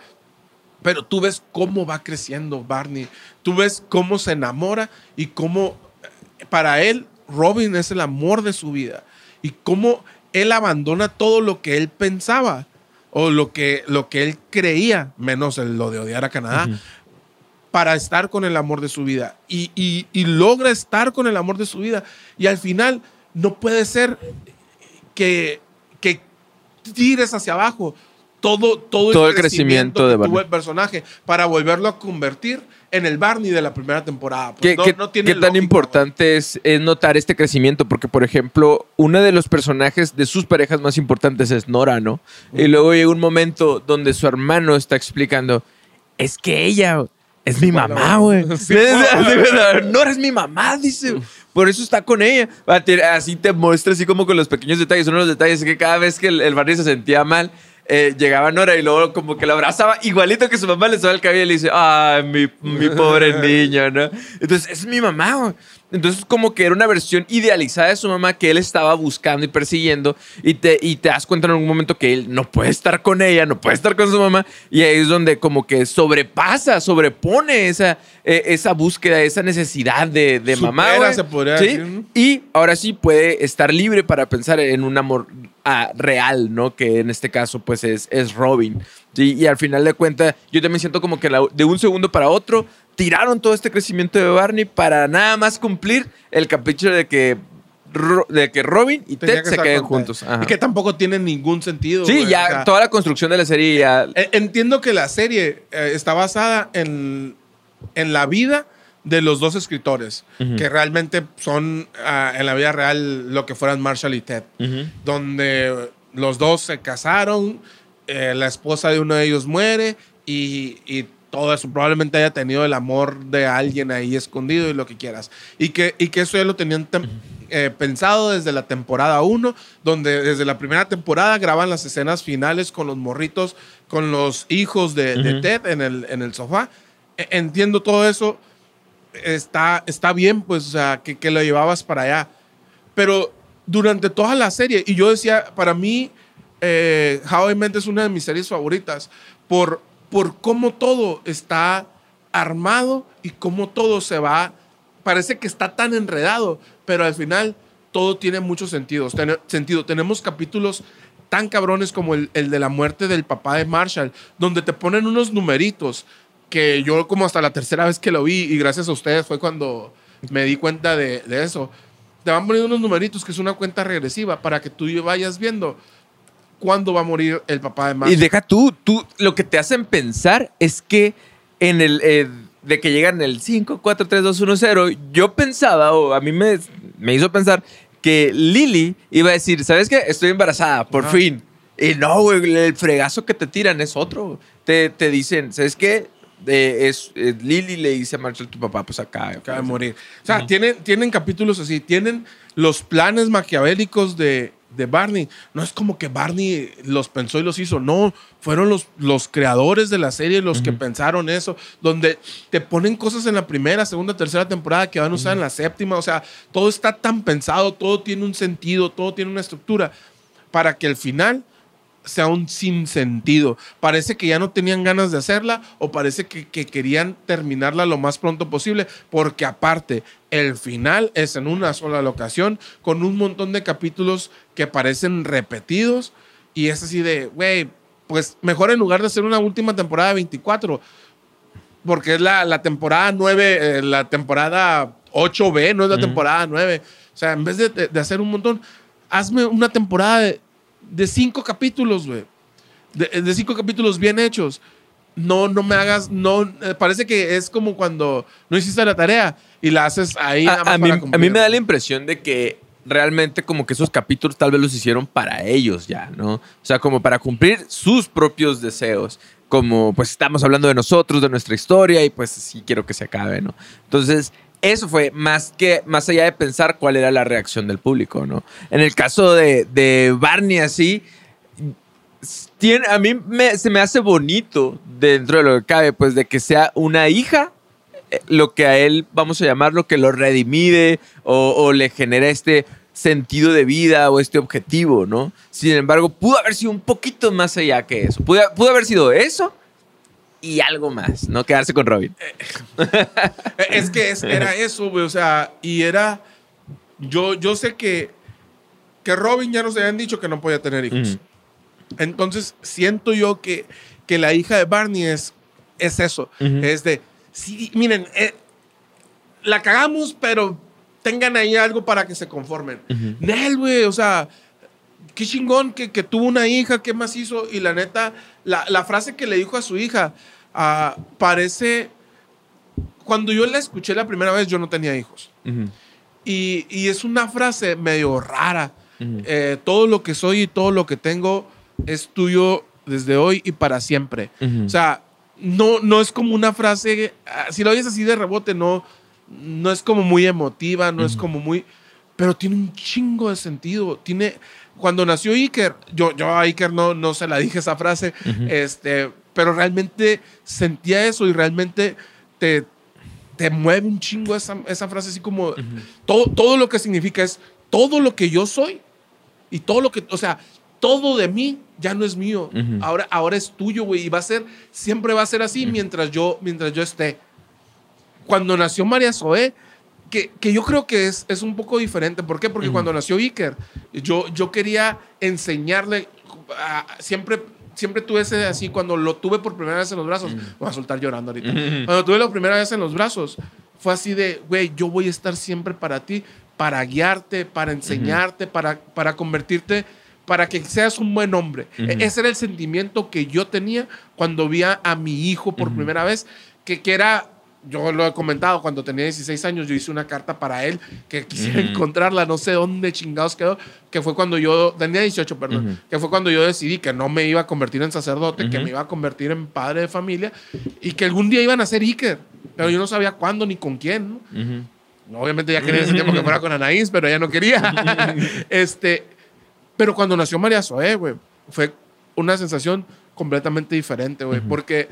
Pero tú ves cómo va creciendo Barney. Tú ves cómo se enamora y cómo eh, para él Robin es el amor de su vida. Y cómo él abandona todo lo que él pensaba o lo que, lo que él creía, menos el- lo de odiar a Canadá. Ujú. para estar con el amor de su vida. Y, y- y logra estar con el amor de su vida. Y al final no puede ser que, que tires hacia abajo todo, todo, Todo el crecimiento de que tuvo el personaje para volverlo a convertir en el Barney de la primera temporada. Pues ¿Qué, no- qué- no tiene qué tan lógica, importante es, es notar este crecimiento? Porque, por ejemplo, uno de los personajes de sus parejas más importantes es Nora, ¿no? Y luego llega un momento donde su hermano está explicando, es que ella es mi Bueno, mamá, güey. sí, Nora es mi mamá, dice. Por eso está con ella. Así te muestra, así como con los pequeños detalles. Uno de los detalles es que cada vez que el, el Barney se sentía mal, eh, llegaba Nora y luego como que la abrazaba igualito que su mamá le soba el cabello y le dice, ay, mi, mi pobre niño, ¿no? Entonces, es mi mamá, güey. Entonces, como que era una versión idealizada de su mamá que él estaba buscando y persiguiendo y te, y te das cuenta en algún momento que él no puede estar con ella, no puede estar con su mamá y ahí es donde como que sobrepasa, sobrepone esa, eh, esa búsqueda, esa necesidad de, de Supera, mamá. se Sí, decir, ¿no? Y ahora sí puede estar libre para pensar en un amor real, ¿no? Que en este caso pues es, es Robin. Sí, y al final de cuentas yo también siento como que la- de un segundo para otro tiraron todo este crecimiento de Barney para nada más cumplir el capricho de que, de que Robin y Tenía Ted que se queden juntos. Ajá. Y que tampoco tiene ningún sentido. Sí, güey, ya o sea, toda la construcción de la serie ya... eh, Entiendo que la serie eh, está basada en, en la vida de los dos escritores, que realmente son ah, en la vida real lo que fueran Marshall y Ted, donde los dos se casaron, eh, la esposa de uno de ellos muere y, y todo eso probablemente haya tenido el amor de alguien ahí escondido y lo que quieras. Y que, y que eso ya lo tenían eh, pensado desde la temporada 1, donde desde la primera temporada graban las escenas finales con los morritos, con los hijos de. Ted en el, en el sofá. E- Entiendo todo eso. Está, está bien, pues, o sea, que, que lo llevabas para allá. Pero durante toda la serie, y yo decía, para mí, eh, How I Met es una de mis series favoritas por, por cómo todo está armado y cómo todo se va. Parece que está tan enredado, pero al final todo tiene muchos sentidos. Ten- sentido. Tenemos capítulos tan cabrones como el, el de la muerte del papá de Marshall, donde te ponen unos numeritos que yo como hasta la tercera vez que lo vi y gracias a ustedes fue cuando me di cuenta de, de eso. Te van poniendo unos numeritos que es una cuenta regresiva para que tú vayas viendo cuándo va a morir el papá de Y Marshall. deja tú, tú, lo que te hacen pensar es que en el, eh, de que llegan el 5, 4, 3, 2, 1, 0, yo pensaba, o a mí me, me hizo pensar que Lily iba a decir, ¿sabes qué? Estoy embarazada, por fin. Y no, güey, el fregazo que te tiran es otro. Te, te dicen, ¿sabes qué? Eh, es, eh, Lily le dice a Marshall, tu papá, pues acá. acaba de morir. O sea, tienen, tienen capítulos así, tienen los planes maquiavélicos de, de Barney. No es como que Barney los pensó y los hizo, no, fueron los, los creadores de la serie los que pensaron eso, donde te ponen cosas en la primera, segunda, tercera temporada que van a usar en la séptima. O sea, todo está tan pensado, todo tiene un sentido, todo tiene una estructura, para que al final sea un sinsentido. Parece que ya no tenían ganas de hacerla o parece que, que querían terminarla lo más pronto posible, porque aparte, el final es en una sola locación con un montón de capítulos que parecen repetidos y es así de, güey, pues mejor en lugar de hacer una última temporada de 24, porque es la, la temporada 9, eh, la temporada 8B, no es la temporada 9. O sea, en vez de, de- de hacer un montón, hazme una temporada de, de cinco capítulos, güey. De, de cinco capítulos bien hechos. No, no me hagas, no, eh, parece que es como cuando no hiciste la tarea y la haces ahí. nada A, más a mí, para a mí cumplir. me da la impresión de que realmente como que esos capítulos tal vez los hicieron para ellos ya, ¿no? O sea, como para cumplir sus propios deseos. Como pues estamos hablando de nosotros, de nuestra historia y pues sí quiero que se acabe, ¿no? Entonces, eso fue más que, más allá de pensar cuál era la reacción del público, ¿no? En el caso de, Barney así, tiene, a mí me- se me hace bonito dentro de lo que cabe, pues de que sea una hija eh, lo que a él, vamos a llamarlo, que lo redimide o, o le genera este sentido de vida o este objetivo, ¿no? Sin embargo, pudo haber sido un poquito más allá que eso. Pudo, pudo haber sido eso y algo más, ¿no? Quedarse con Robin. Eh, Es que es- era eso, güey. O sea, y era. Yo, yo sé que, que Robin ya nos habían dicho que no podía tener hijos. Entonces, siento yo que, que la hija de Barney es, es eso. Es de. sí, miren, eh, la cagamos, pero tengan ahí algo para que se conformen. Nel, güey, o sea, qué chingón que, que tuvo una hija, qué más hizo. Y la neta, la, la frase que le dijo a su hija, ah, parece, cuando yo la escuché la primera vez, yo no tenía hijos. Ujú. Y, y es una frase medio rara. Eh, todo lo que soy y todo lo que tengo es tuyo desde hoy y para siempre. Ujú. O sea, no, no es como una frase, ah, si lo oyes así de rebote, no, no es como muy emotiva, no es como muy, pero tiene un chingo de sentido. Tiene, cuando nació Iker, yo, yo a Iker no, no se la dije esa frase, este, pero realmente sentía eso y realmente te, te mueve un chingo esa, esa frase así como todo, todo lo que significa es todo lo que yo soy y todo lo que, o sea, todo de mí ya no es mío. Ujú. ahora, ahora es tuyo, güey. Y va a ser, siempre va a ser así mientras, yo, mientras yo esté. Cuando nació María Zoé, que, que yo creo que es, es un poco diferente. ¿Por qué? Porque cuando nació Iker, yo, yo quería enseñarle, ah, siempre, siempre tuve ese así, cuando lo tuve por primera vez en los brazos, voy a soltar llorando ahorita. Cuando tuve la primera vez en los brazos, fue así de, güey, yo voy a estar siempre para ti, para guiarte, para enseñarte, para, para convertirte, para que seas un buen hombre. E- Ese era el sentimiento que yo tenía cuando vi a, a mi hijo por primera vez, que, que era, yo lo he comentado, cuando tenía 16 años, yo hice una carta para él, que quisiera encontrarla, no sé dónde chingados quedó, que fue cuando yo, tenía 18, perdón, que fue cuando yo decidí que no me iba a convertir en sacerdote, que me iba a convertir en padre de familia, y que algún día iban a ser Iker, pero yo no sabía cuándo ni con quién. Obviamente ya quería ese tiempo que fuera con Anaís, pero ella no quería. este, pero cuando nació María Zoé, güey, fue una sensación completamente diferente, güey, porque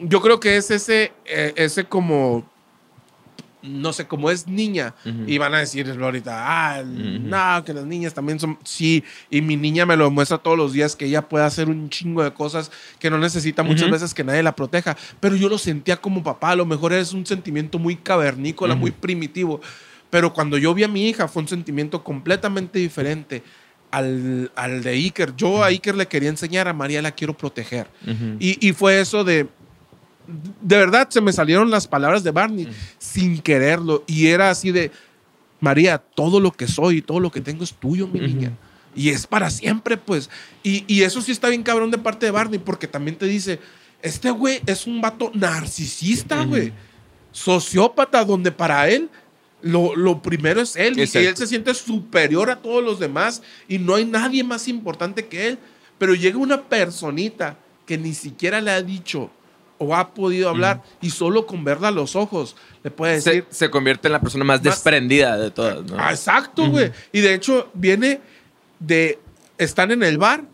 yo creo que es ese, eh, ese como, no sé, como es niña, y van a decir ahorita, ah, no, que las niñas también son, sí, y mi niña me lo demuestra todos los días que ella puede hacer un chingo de cosas que no necesita muchas Ujú. veces que nadie la proteja, pero yo lo sentía como papá, a lo mejor es un sentimiento muy cavernícola, muy primitivo, pero cuando yo vi a mi hija fue un sentimiento completamente diferente. Al, al de Iker. Yo a Iker le quería enseñar, a María la quiero proteger. Ujú. Y, y fue eso de. De verdad, se me salieron las palabras de Barney sin quererlo. Y era así de: María, todo lo que soy y todo lo que tengo es tuyo, mi niña. Y es para siempre, pues. Y, y eso sí está bien cabrón de parte de Barney, porque también te dice: Este güey es un vato narcisista, güey. Sociópata, donde para él. Lo, lo primero es él, y Exacto. él se siente superior a todos los demás y no hay nadie más importante que él. Pero llega una personita que ni siquiera le ha dicho o ha podido hablar y solo con verla a los ojos le puede Se, decir, se convierte en la persona más, Más- desprendida de todas, ¿no? Ah, exacto, güey. Y de hecho viene de, están en el bar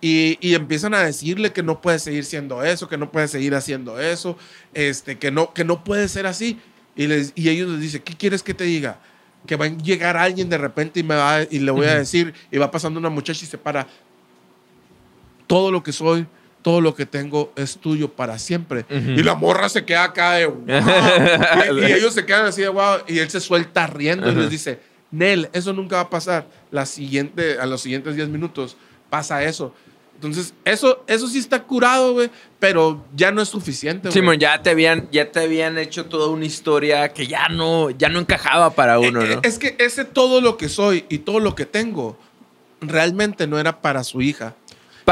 y, y empiezan a decirle que no puede seguir siendo eso, que no puede seguir haciendo eso, este, que, no, que no puede ser así. Y, les, y ellos les dicen, ¿qué quieres que te diga? Que va a llegar alguien de repente y, me va, y le voy a decir, y va pasando una muchacha y se para, todo lo que soy, todo lo que tengo es tuyo para siempre. Y la morra se queda acá de, "Wow". y, y ellos se quedan así de, wow, y él se suelta riendo y les dice, Nel, eso nunca va a pasar. La siguiente, a los siguientes 10 minutos pasa eso. Entonces, eso, eso sí está curado, güey, pero ya no es suficiente. Simón, ya te habían, ya te habían hecho toda una historia que ya no, ya no encajaba para uno, Eh, ¿no? Es que ese todo lo que soy y todo lo que tengo realmente no era para su hija.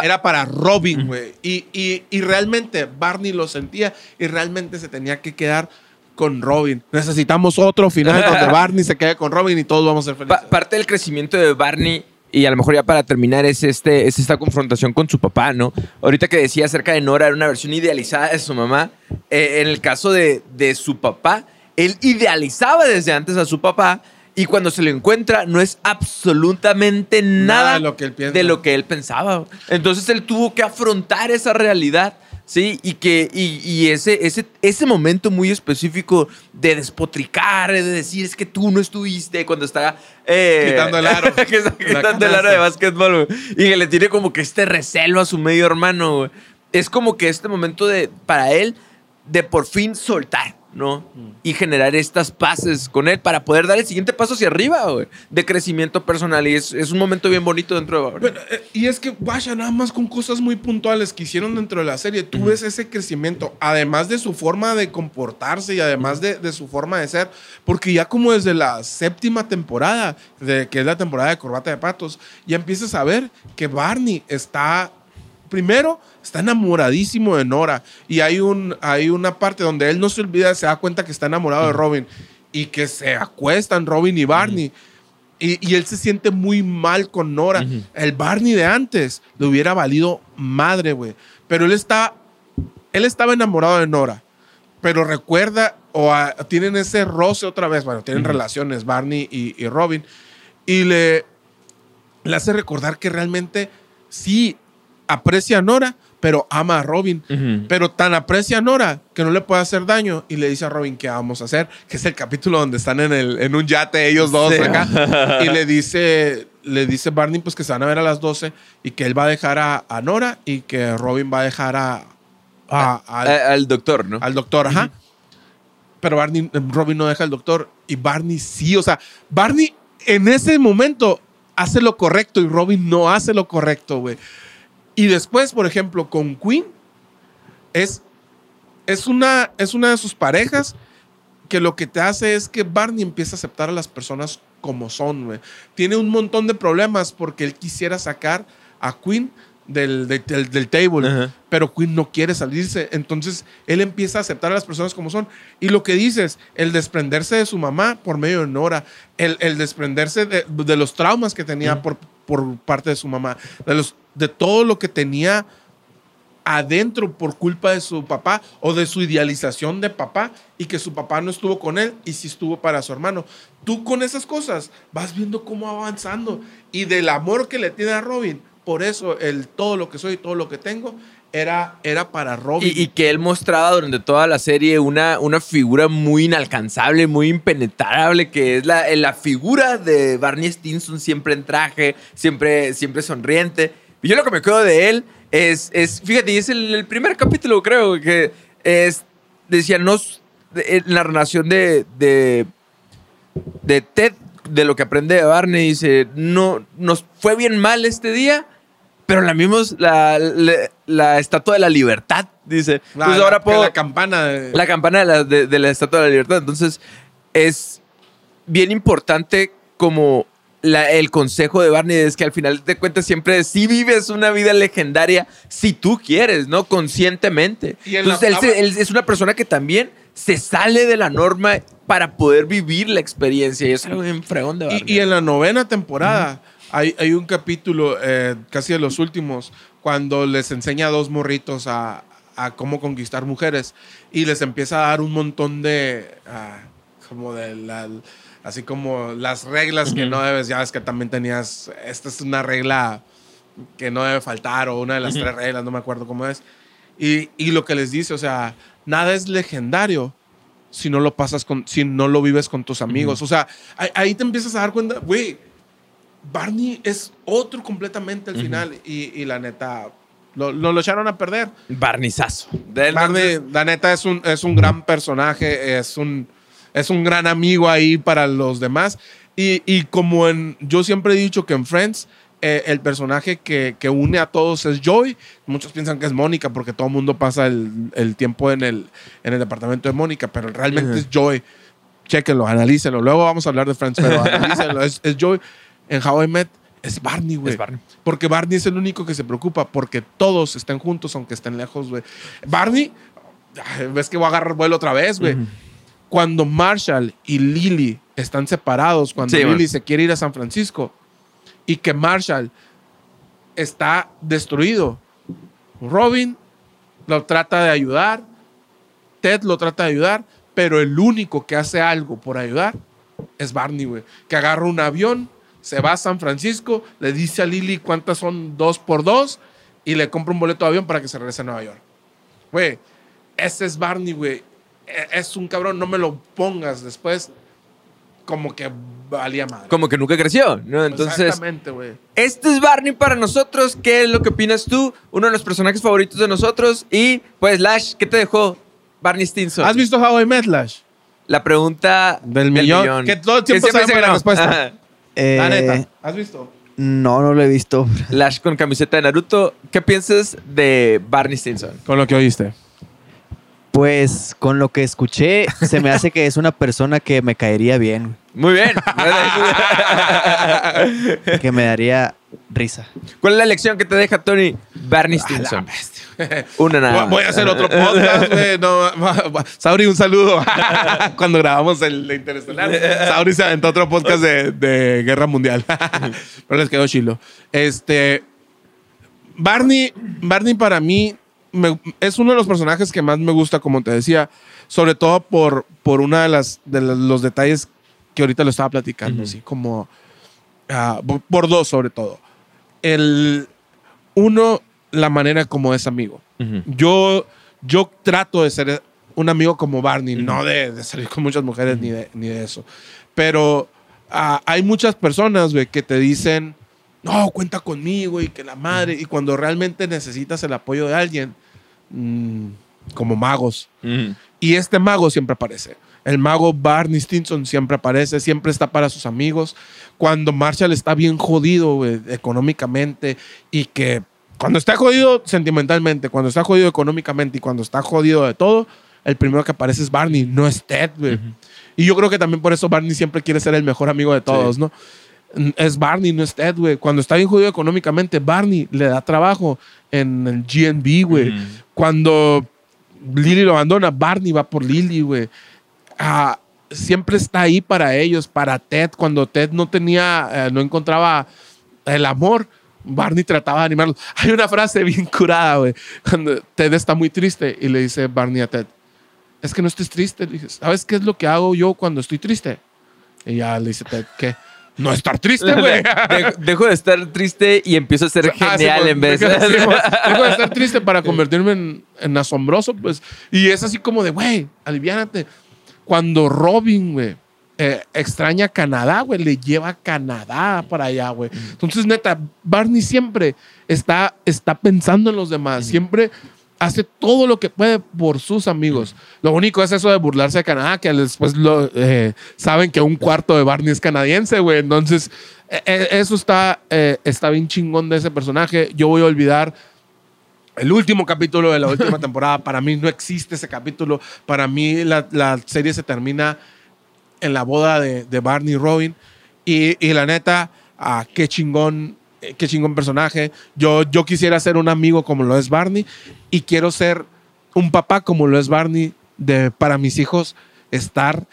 Era para Robin, güey. Y, y- y realmente Barney lo sentía y realmente se tenía que quedar con Robin. Necesitamos otro final donde Barney se quede con Robin y todos vamos a ser felices. Pa- parte del crecimiento de Barney, y a lo mejor ya para terminar, es, este, es esta confrontación con su papá, ¿no? Ahorita que decía acerca de Nora, era una versión idealizada de su mamá. Eh, en el caso de, de su papá, él idealizaba desde antes a su papá. Y cuando se lo encuentra, no es absolutamente Nada nada, de lo que él piensa. de lo que él pensaba. Entonces él tuvo que afrontar esa realidad, ¿sí? Y, que, y, y ese, ese, ese momento muy específico de despotricar, de decir, es que tú no estuviste cuando está... eh, Quitando el aro. quitando el aro de básquetbol. Y que le tiene como que este recelo a su medio hermano. Es como que este momento de, para él, de por fin soltar, ¿no? Y generar estas paces con él para poder dar el siguiente paso hacia arriba, güey, de crecimiento personal. Y es, es un momento bien bonito dentro de Barney. Bueno, eh, y es que, vaya, nada más con cosas muy puntuales que hicieron dentro de la serie, tú ves ese crecimiento, además de su forma de comportarse y además de, de su forma de ser, porque ya como desde la séptima temporada, de, que es la temporada de Corbata de Patos, ya empiezas a ver que Barney está, primero, está enamoradísimo de Nora, y hay, un, hay una parte donde él no se olvida, se da cuenta que está enamorado de Robin, y que se acuestan Robin y Barney. Y, y él se siente muy mal con Nora. El Barney de antes le hubiera valido madre, güey. Pero él está, él estaba enamorado de Nora. Pero recuerda, o a- tienen ese roce otra vez. Bueno, tienen relaciones Barney y, y Robin. Y le, le hace recordar que realmente sí aprecia a Nora, pero ama a Robin. Pero tan aprecia a Nora que no le puede hacer daño y le dice a Robin qué vamos a hacer, que es el capítulo donde están en, el, en un yate ellos dos Sí. acá y le dice, le dice Barney pues que se van a ver a las 12 y que él va a dejar a, a Nora y que Robin va a dejar a, a- al, A- al doctor, ¿no? al doctor, ajá. Pero Barney, Robin no deja al doctor y Barney sí, o sea, Barney en ese momento hace lo correcto y Robin no hace lo correcto, güey. Y después, por ejemplo, con Queen, es, es, una, es una de sus parejas que lo que te hace es que Barney empieza a aceptar a las personas como son, güey. Tiene un montón de problemas porque él quisiera sacar a Queen del, de- del, del table, Ajá. pero Queen no quiere salirse. Entonces él empieza a aceptar a las personas como son. Y lo que dices, el desprenderse de su mamá por medio de Nora, el, el desprenderse de, de los traumas que tenía por, por parte de su mamá, de, los, de todo lo que tenía adentro por culpa de su papá o de su idealización de papá y que su papá no estuvo con él y sí estuvo para su hermano. Tú con esas cosas vas viendo cómo va avanzando y del amor que le tiene a Robin, por eso el todo lo que soy, todo lo que tengo era, era para Robin. Y, y que él mostraba durante toda la serie una, una figura muy inalcanzable, muy impenetrable, que es la, la figura de Barney Stinson, siempre en traje, siempre, siempre sonriente. Y yo lo que me quedo de él es, es fíjate, es el, el primer capítulo, creo, que es, decía, en la relación de, de, de Ted, de lo que aprende de Barney, dice, no, nos fue bien mal este día, pero la vimos la, la, la estatua de la libertad, dice. la, Entonces ahora puedo... la campana de- La campana de la, de- de la Estatua de la Libertad. Entonces, es bien importante como la- el consejo de Barney es que al final de cuentas siempre sí vives una vida legendaria si tú quieres, ¿no? Conscientemente. En Entonces, él, se- octava- él es una persona que también se sale de la norma para poder vivir la experiencia. Y es algo bien fregón de Barney. Y, y en la novena temporada hay, hay un capítulo, eh, casi de los últimos, cuando les enseña a dos morritos a, a cómo conquistar mujeres y les empieza a dar un montón de, ah, como de la- así como las reglas que no debes, ya ves que también tenías, esta es una regla que no debe faltar o una de las tres reglas, no me acuerdo cómo es. Y, y lo que les dice, o sea, nada es legendario si no lo pasas con, si no lo vives con tus amigos. O sea, ahí, ahí te empiezas a dar cuenta, güey, Barney es otro completamente al final y, y la neta, lo, lo, lo echaron a perder. Barnizazo. Barney, la neta, es un, es un gran personaje, es un, es un gran amigo ahí para los demás. Y, y como en, yo siempre he dicho que en Friends, eh, el personaje que, que une a todos es Joy. Muchos piensan que es Mónica porque todo el mundo pasa el, el tiempo en el, en el departamento de Mónica, pero realmente Ujú. es Joy. Chéquenlo, analícenlo. Luego vamos a hablar de Friends, pero analícenlo. Es, es Joy. En How I Met es Barney, güey. Es Barney. Porque Barney es el único que se preocupa porque todos estén juntos aunque estén lejos, güey. Barney, ves que va a agarrar vuelo otra vez, güey. Cuando Marshall y Lily están separados, cuando Sí, Lily man. se quiere ir a San Francisco y que Marshall está destruido, Robin lo trata de ayudar, Ted lo trata de ayudar, pero el único que hace algo por ayudar es Barney, güey. Que agarra un avión, se va a San Francisco, le dice a Lily cuántas son dos por dos y le compra un boleto de avión para que se regrese a Nueva York. Güey, ese es Barney, güey. E- Es un cabrón, no me lo pongas después como que valía madre. Como que nunca creció, ¿no? Entonces, Exactamente, güey. Este es Barney para nosotros. ¿Qué es lo que opinas tú? Uno de los personajes favoritos de nosotros. Y pues, Lash, ¿qué te dejó Barney Stinson. ¿Has visto How I Met Lash? La pregunta Del millón. Que todo el tiempo la respuesta. Eh, La neta. ¿Has visto? No, no lo he visto. Lash con camiseta de Naruto. ¿Qué piensas de Barney Stinson? Con lo que oíste. Pues con lo que escuché, se me hace que es una persona que me caería bien, Muy bien. que me daría risa. ¿Cuál es la lección que te deja Tony? Barney Stinson. Una nada. Voy- Voy a hacer otro podcast, güey. No, Sabri, un saludo. Cuando grabamos el de Interestelar, Sabri se aventó otro podcast de, de Guerra Mundial. Pero les quedó chilo. Este. Barney, Barney para mí me- es uno de los personajes que más me gusta, como te decía, sobre todo por, por una de las de los detalles que ahorita lo estaba platicando, así como ah, por- dos sobre todo. El uno, la manera como es amigo. Yo, yo trato de ser un amigo como Barney, no de, de salir con muchas mujeres ni, de, ni de eso. Pero ah, hay muchas personas, güey, que te dicen, no, cuenta conmigo y que la madre, y cuando realmente necesitas el apoyo de alguien, mm, como magos. Ujú. Y este mago siempre aparece. El mago Barney Stinson siempre aparece, siempre está para sus amigos. Cuando Marshall está bien jodido güey, económicamente y que cuando está jodido sentimentalmente, cuando está jodido económicamente y cuando está jodido de todo, el primero que aparece es Barney, no es Ted. güey. Y yo creo que también por eso Barney siempre quiere ser el mejor amigo de todos, Sí. ¿no? Mm, Es Barney, no es Ted, güey. Cuando está bien jodido económicamente, Barney le da trabajo en el GNB, güey. Cuando Lily lo abandona, Barney va por Lily, güey. Ah, siempre está ahí para ellos, para Ted. Cuando Ted no tenía, eh, no encontraba el amor, Barney trataba de animarlo. Hay una frase bien curada, güey. Cuando Ted está muy triste y le dice Barney a Ted, es que no estés triste. Le dice, ¿sabes qué es lo que hago yo cuando estoy triste? Y ya le dice Ted, ¿qué? No estar triste, güey. Dejo, dejo de estar triste y empiezo a ser Ah, genial Simón, en vez de... Dejo de estar triste para convertirme en, en asombroso, pues. Y es así como de, güey, aliviánate. Cuando Robin, güey, eh, extraña Canadá, güey, le lleva a Canadá para allá, güey. Entonces, neta, Barney siempre está, está pensando en los demás. Siempre hace todo lo que puede por sus amigos. Lo único es eso de burlarse de Canadá, que después lo, eh, saben que un cuarto de Barney es canadiense, güey. Entonces, eh, eso está, eh, está bien chingón de ese personaje. Yo voy a olvidar el último capítulo de la última temporada. Para mí no existe ese capítulo. Para mí la, la serie se termina en la boda de, de Barney y Robin. Y, y la neta, ah, qué chingón, qué chingón personaje. Yo, yo quisiera ser un amigo como lo es Barney y quiero ser un papá como lo es Barney de, para mis hijos, estar,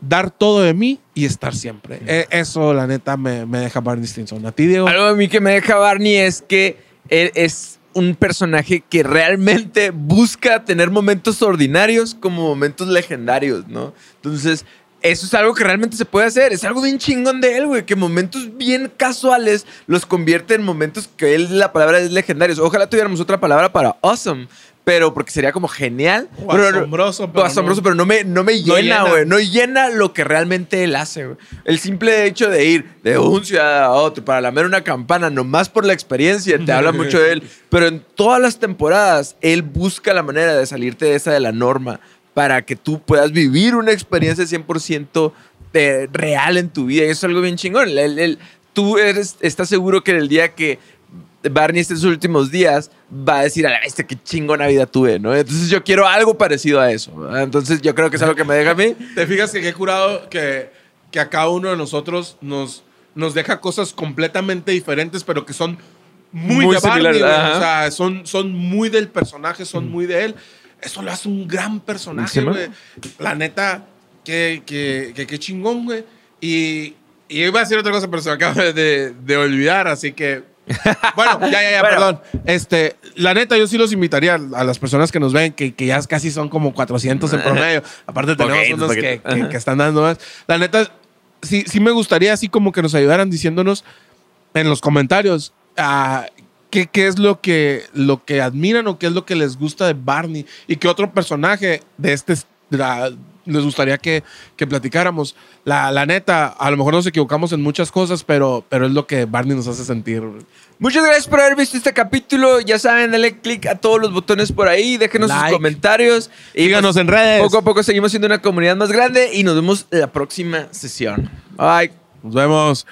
dar todo de mí y estar siempre. Eh, eso, la neta, me, me deja Barney Stinson. A ti, Diego. Algo a mí que me deja Barney es que él es un personaje que realmente busca tener momentos ordinarios como momentos legendarios, ¿no? Entonces, eso es algo que realmente se puede hacer. Es algo bien chingón de él, güey. Que momentos bien casuales los convierte en momentos que él, la palabra es legendarios. Ojalá tuviéramos otra palabra para awesome. Pero porque sería como genial. O Pero no- asombroso, o pero asombroso, no. pero no me, no me No llena, güey. No llena lo que realmente él hace, güey. El simple hecho de ir de un ciudad a otro para lamer una campana, nomás por la experiencia, te habla mucho de él. Pero en todas las temporadas, él busca la manera de salirte de esa de la norma para que tú puedas vivir una experiencia 100% de- real en tu vida. Y eso es algo bien chingón. Tú eres, estás seguro que en el día que Barney esté en sus últimos días, va a decir a la bestia qué chingona vida tuve, ¿no? Entonces yo quiero algo parecido a eso. ¿verdad? Entonces yo creo que es algo que me deja a mí. ¿Te fijas que qué curado que, que a cada uno de nosotros nos, nos deja cosas completamente diferentes, pero que son muy, Muy de Barney. O sea, son, son muy del personaje, son muy de él. Eso lo hace un gran personaje, güey. La neta, qué que, que, qué chingón, güey. Y, y iba a decir otra cosa, pero se me acaba de, de olvidar, así que... Bueno, ya, ya, ya, Bueno. perdón. Este, la neta, yo sí los invitaría a las personas que nos ven, que, que ya casi son como 400 en promedio. Aparte tenemos Poquito, unos que, que- que están dando más. La neta, sí, sí me gustaría así como que nos ayudaran diciéndonos en los comentarios ah, qué, qué es lo que, lo que admiran o qué es lo que les gusta de Barney y qué otro personaje de este, la- les gustaría que, que platicáramos. La, la neta, a lo mejor nos equivocamos en muchas cosas, pero, pero es lo que Barney nos hace sentir. Muchas gracias por haber visto este capítulo. Ya saben, dale click a todos los botones por ahí, déjenos sus Like. comentarios. Y Síganos pues, en redes. Poco a poco seguimos siendo una comunidad más grande y nos vemos la próxima sesión. Bye. Nos vemos.